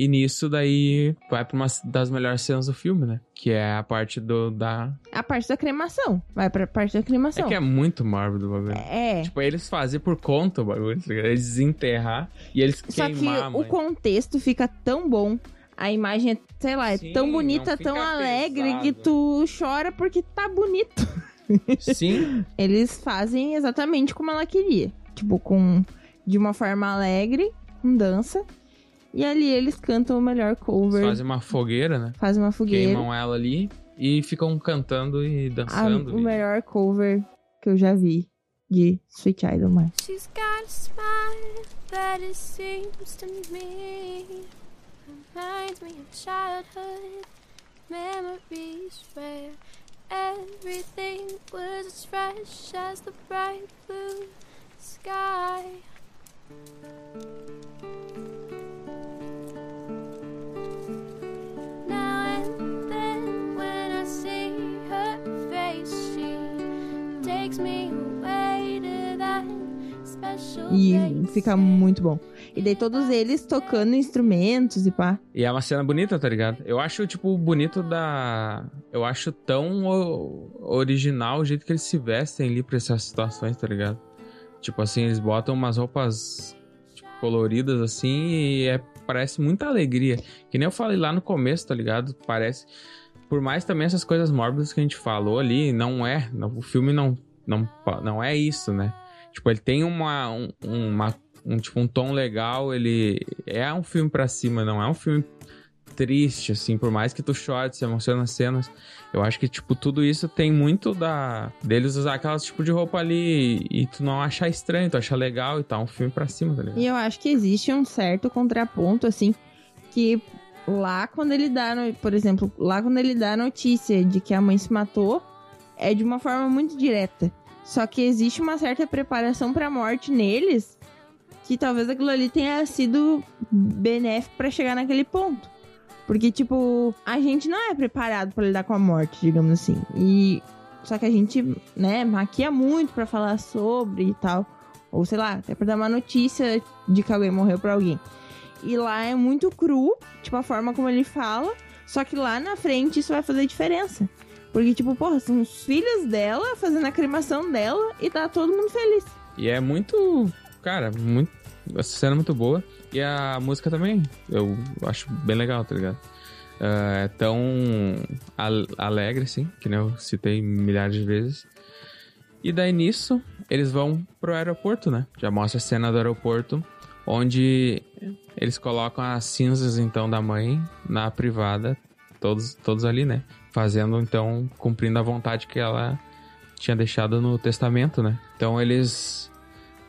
E nisso daí vai pra uma das melhores cenas do filme, né? Que é a parte do da A parte da cremação. Vai pra parte da é cremação. que é muito mórbido o bagulho. É. Tipo, eles fazem por conta o bagulho, tá eles desenterrar e eles Só que queimar a o mãe. contexto fica tão bom. A imagem é, sei lá, é Sim, tão não bonita, tão alegre pesado. que tu chora porque tá bonito. Sim, Eles fazem exatamente como ela queria. Tipo, com de uma forma alegre, com dança. E ali eles cantam o melhor cover. fazem uma fogueira, né? Fazem uma fogueira. Queimam ela ali e ficam cantando e A- dançando. o e- melhor cover que eu já vi de Sweet Child O' Mine. She's got a smile that it seems to me reminds me of childhood memories where everything was as fresh as the bright blue sky. E fica muito bom. E daí todos eles tocando instrumentos e pá. E é uma cena bonita, tá ligado? Eu acho, tipo, bonito da. Eu acho tão original o jeito que eles se vestem ali pra essas situações, tá ligado? Tipo assim, eles botam umas roupas tipo, coloridas assim e é, parece muita alegria. Que nem eu falei lá no começo, tá ligado? Parece. Por mais também essas coisas mórbidas que a gente falou ali, não é. O filme não, não, não é isso, né? Tipo, ele tem uma, um, uma um, tipo, um tom legal, ele é um filme pra cima, não é um filme triste, assim, por mais que tu chore, se emociona nas cenas. Eu acho que, tipo, tudo isso tem muito da. deles usar aquelas tipo de roupa ali e, e tu não achar estranho, tu achar legal e tal. Um filme pra cima, tá ligado? E eu acho que existe um certo contraponto, assim, que lá quando ele dá, no- por exemplo, lá quando ele dá a notícia de que a mãe se matou, é de uma forma muito direta. Só que existe uma certa preparação pra morte neles, que talvez aquilo ali tenha sido benéfico pra chegar naquele ponto. Porque, tipo, a gente não é preparado pra lidar com a morte, digamos assim. E só que a gente, né, maquia muito pra falar sobre e tal. Ou sei lá, até pra dar uma notícia de que alguém morreu pra alguém. E lá é muito cru, tipo, a forma como ele fala. Só que lá na frente isso vai fazer diferença. Porque, tipo, porra, são os filhos dela fazendo a cremação dela e tá todo mundo feliz. E é muito. Cara, muito. Essa cena é muito boa. E a música também. Eu acho bem legal, tá ligado? Ah, É tão al- alegre, assim, que eu citei milhares de vezes. E daí nisso, eles vão pro aeroporto, né? Já mostra a cena do aeroporto, onde eles colocam as cinzas, então, da mãe na privada, todos, todos ali, né? Fazendo, então, cumprindo a vontade que ela tinha deixado no testamento, né? Então eles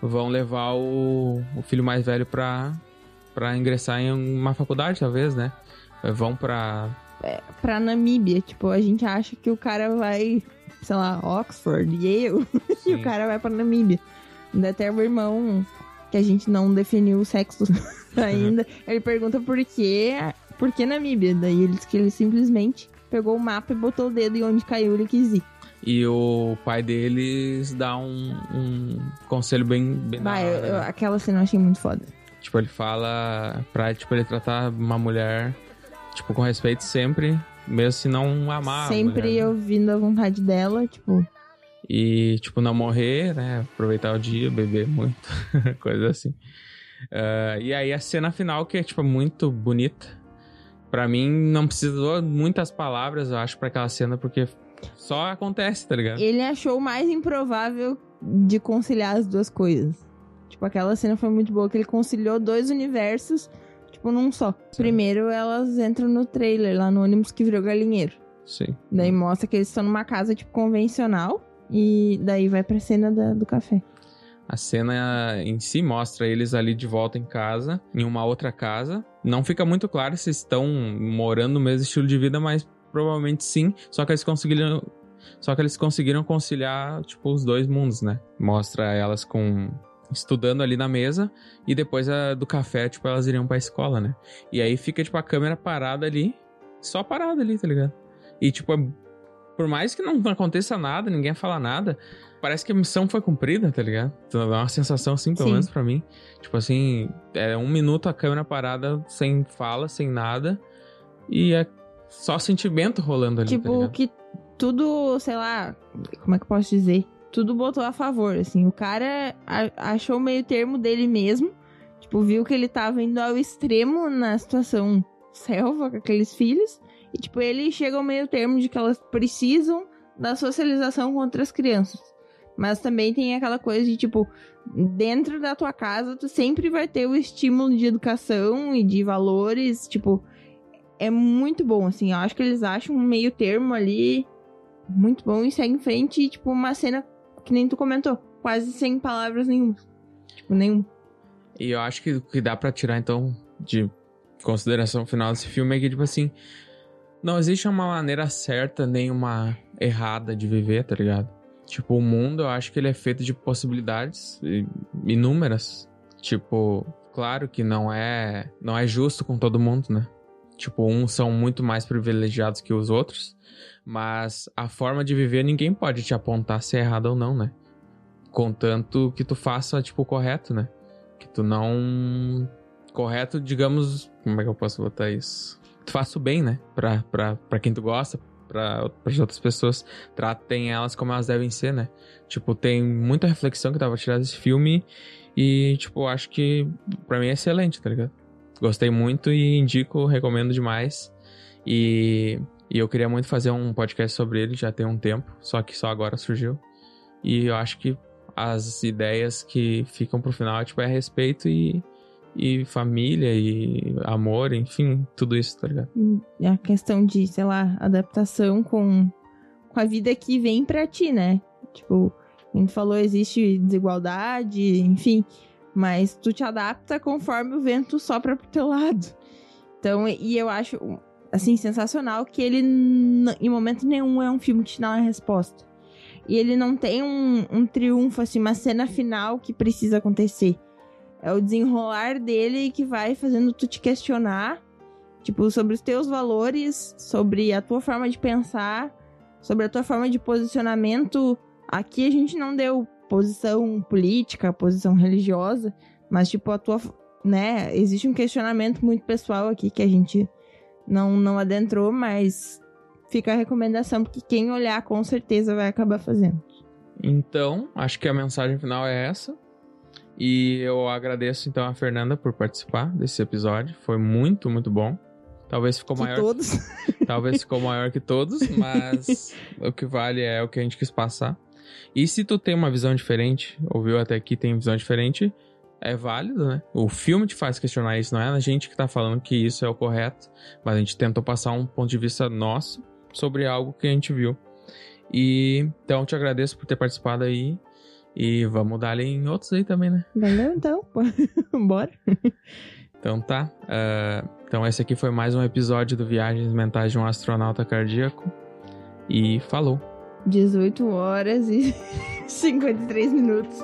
vão levar o, o filho mais velho pra, pra ingressar em uma faculdade, talvez, né? Vão pra. Pra Namíbia, tipo, a gente acha que o cara vai, sei lá, Oxford, Yale, e o cara vai pra Namíbia. Ainda até o irmão, que a gente não definiu o sexo ainda, ele pergunta por que, por que Namíbia. Daí ele diz que ele simplesmente pegou o mapa e botou o dedo e onde caiu ele quis ir. E o pai deles dá um, um conselho bem, bem Vai, eu- eu- né? aquela cena eu achei muito foda. Tipo, ele fala pra tipo, ele tratar uma mulher tipo, com respeito sempre, mesmo se não amar. Sempre mulher, né? ouvindo a vontade dela, tipo, E, tipo, não morrer, né? Aproveitar o dia, beber muito, coisa assim. Ah, e aí a cena final, que é, tipo, muito bonita. Pra mim, não precisou muitas palavras, eu acho, pra aquela cena, porque só acontece, tá ligado? ele achou o mais improvável de conciliar as duas coisas. Tipo, aquela cena foi muito boa, que ele conciliou dois universos, tipo, num só. Primeiro, elas entram no trailer, lá no ônibus que virou galinheiro. Sim. Daí mostra que eles estão numa casa, tipo, convencional. E daí vai pra cena da- do café. A cena em si mostra eles ali de volta em casa, em uma outra casa. Não fica muito claro se estão morando no mesmo estilo de vida, mas provavelmente sim. Só que eles conseguiram, só que eles conseguiram conciliar tipo os dois mundos, né? Mostra elas com estudando ali na mesa e depois a do café, tipo, elas iriam pra escola, né? E aí fica tipo a câmera parada ali, só parada ali, tá ligado? E tipo, é- por mais que não aconteça nada, ninguém fala nada, parece que a missão foi cumprida, tá ligado? Então, Dá uma sensação assim, pelo Sim. menos pra mim. Tipo assim, é um minuto a câmera parada, sem fala, sem nada. E é só sentimento rolando ali, tá tipo, ligado? que tudo, sei lá, como é que eu posso dizer? Tudo botou a favor, assim. O cara achou o meio termo dele mesmo. Tipo, viu que ele tava indo ao extremo na situação selva com aqueles filhos. E, tipo, ele chega ao meio termo de que elas precisam da socialização com outras crianças. Mas também tem aquela coisa de, tipo, dentro da tua casa, tu sempre vai ter o estímulo de educação e de valores, tipo, é muito bom, assim. Eu acho que eles acham um meio termo ali muito bom e segue em frente, e, tipo, uma cena que nem tu comentou, quase sem palavras nenhuma. Tipo, nenhuma. E eu acho que o que dá pra tirar, então, de consideração final desse filme é que, tipo assim, não existe uma maneira certa nem uma errada de viver, tá ligado? Tipo, o mundo, eu acho que ele é feito de possibilidades inúmeras. Tipo, claro que não é, não é justo com todo mundo, né? Tipo, uns são muito mais privilegiados que os outros, mas a forma de viver ninguém pode te apontar se é errado ou não, né? Contanto que tu faça, tipo, correto, né? Que tu não. Correto, digamos. Como é que eu posso botar isso? Faça o bem, né? Pra, pra, pra quem tu gosta, pra, pra outras pessoas. Tratem elas como elas devem ser, né? Tipo, tem muita reflexão que dá pra tirar desse filme. E, tipo, acho que pra mim é excelente, tá ligado? Gostei muito e indico, recomendo demais. E, e eu queria muito fazer um podcast sobre ele, já tem um tempo, só que só agora surgiu. E eu acho que as ideias que ficam pro final, tipo, é respeito e, e família e amor, enfim, tudo isso, tá ligado? E a questão de, sei lá, adaptação com, com a vida que vem pra ti, né? Tipo, a gente falou, existe desigualdade, enfim, mas tu te adapta conforme o vento sopra pro teu lado. Então, e eu acho, assim, sensacional que ele, em momento nenhum, é um filme que te dá uma resposta. E ele não tem um, um triunfo, assim, uma cena final que precisa acontecer. É o desenrolar dele que vai fazendo tu te questionar, tipo, sobre os teus valores, sobre a tua forma de pensar, sobre a tua forma de posicionamento. Aqui a gente não deu posição política, posição religiosa, mas, tipo, a tua. Né? Existe um questionamento muito pessoal aqui que a gente não, não adentrou, mas fica a recomendação, porque quem olhar com certeza vai acabar fazendo. Então, acho que a mensagem final é essa. E eu agradeço então a Fernanda por participar desse episódio. Foi muito, muito bom. Talvez ficou De maior. todos. Talvez ficou maior que todos, mas o que vale é o que a gente quis passar. E se tu tem uma visão diferente, ouviu até aqui, tem visão diferente, é válido, né? O filme te faz questionar isso, não é a gente que tá falando que isso é o correto, mas a gente tentou passar um ponto de vista nosso sobre algo que a gente viu. E então eu te agradeço por ter participado aí. E vamos dar ali em outros aí também, né? Valeu, então. Bora. Então tá. ah, então esse aqui foi mais um episódio do Viagens Mentais de um Astronauta Cardíaco. E falou. 18 horas e 53 minutos.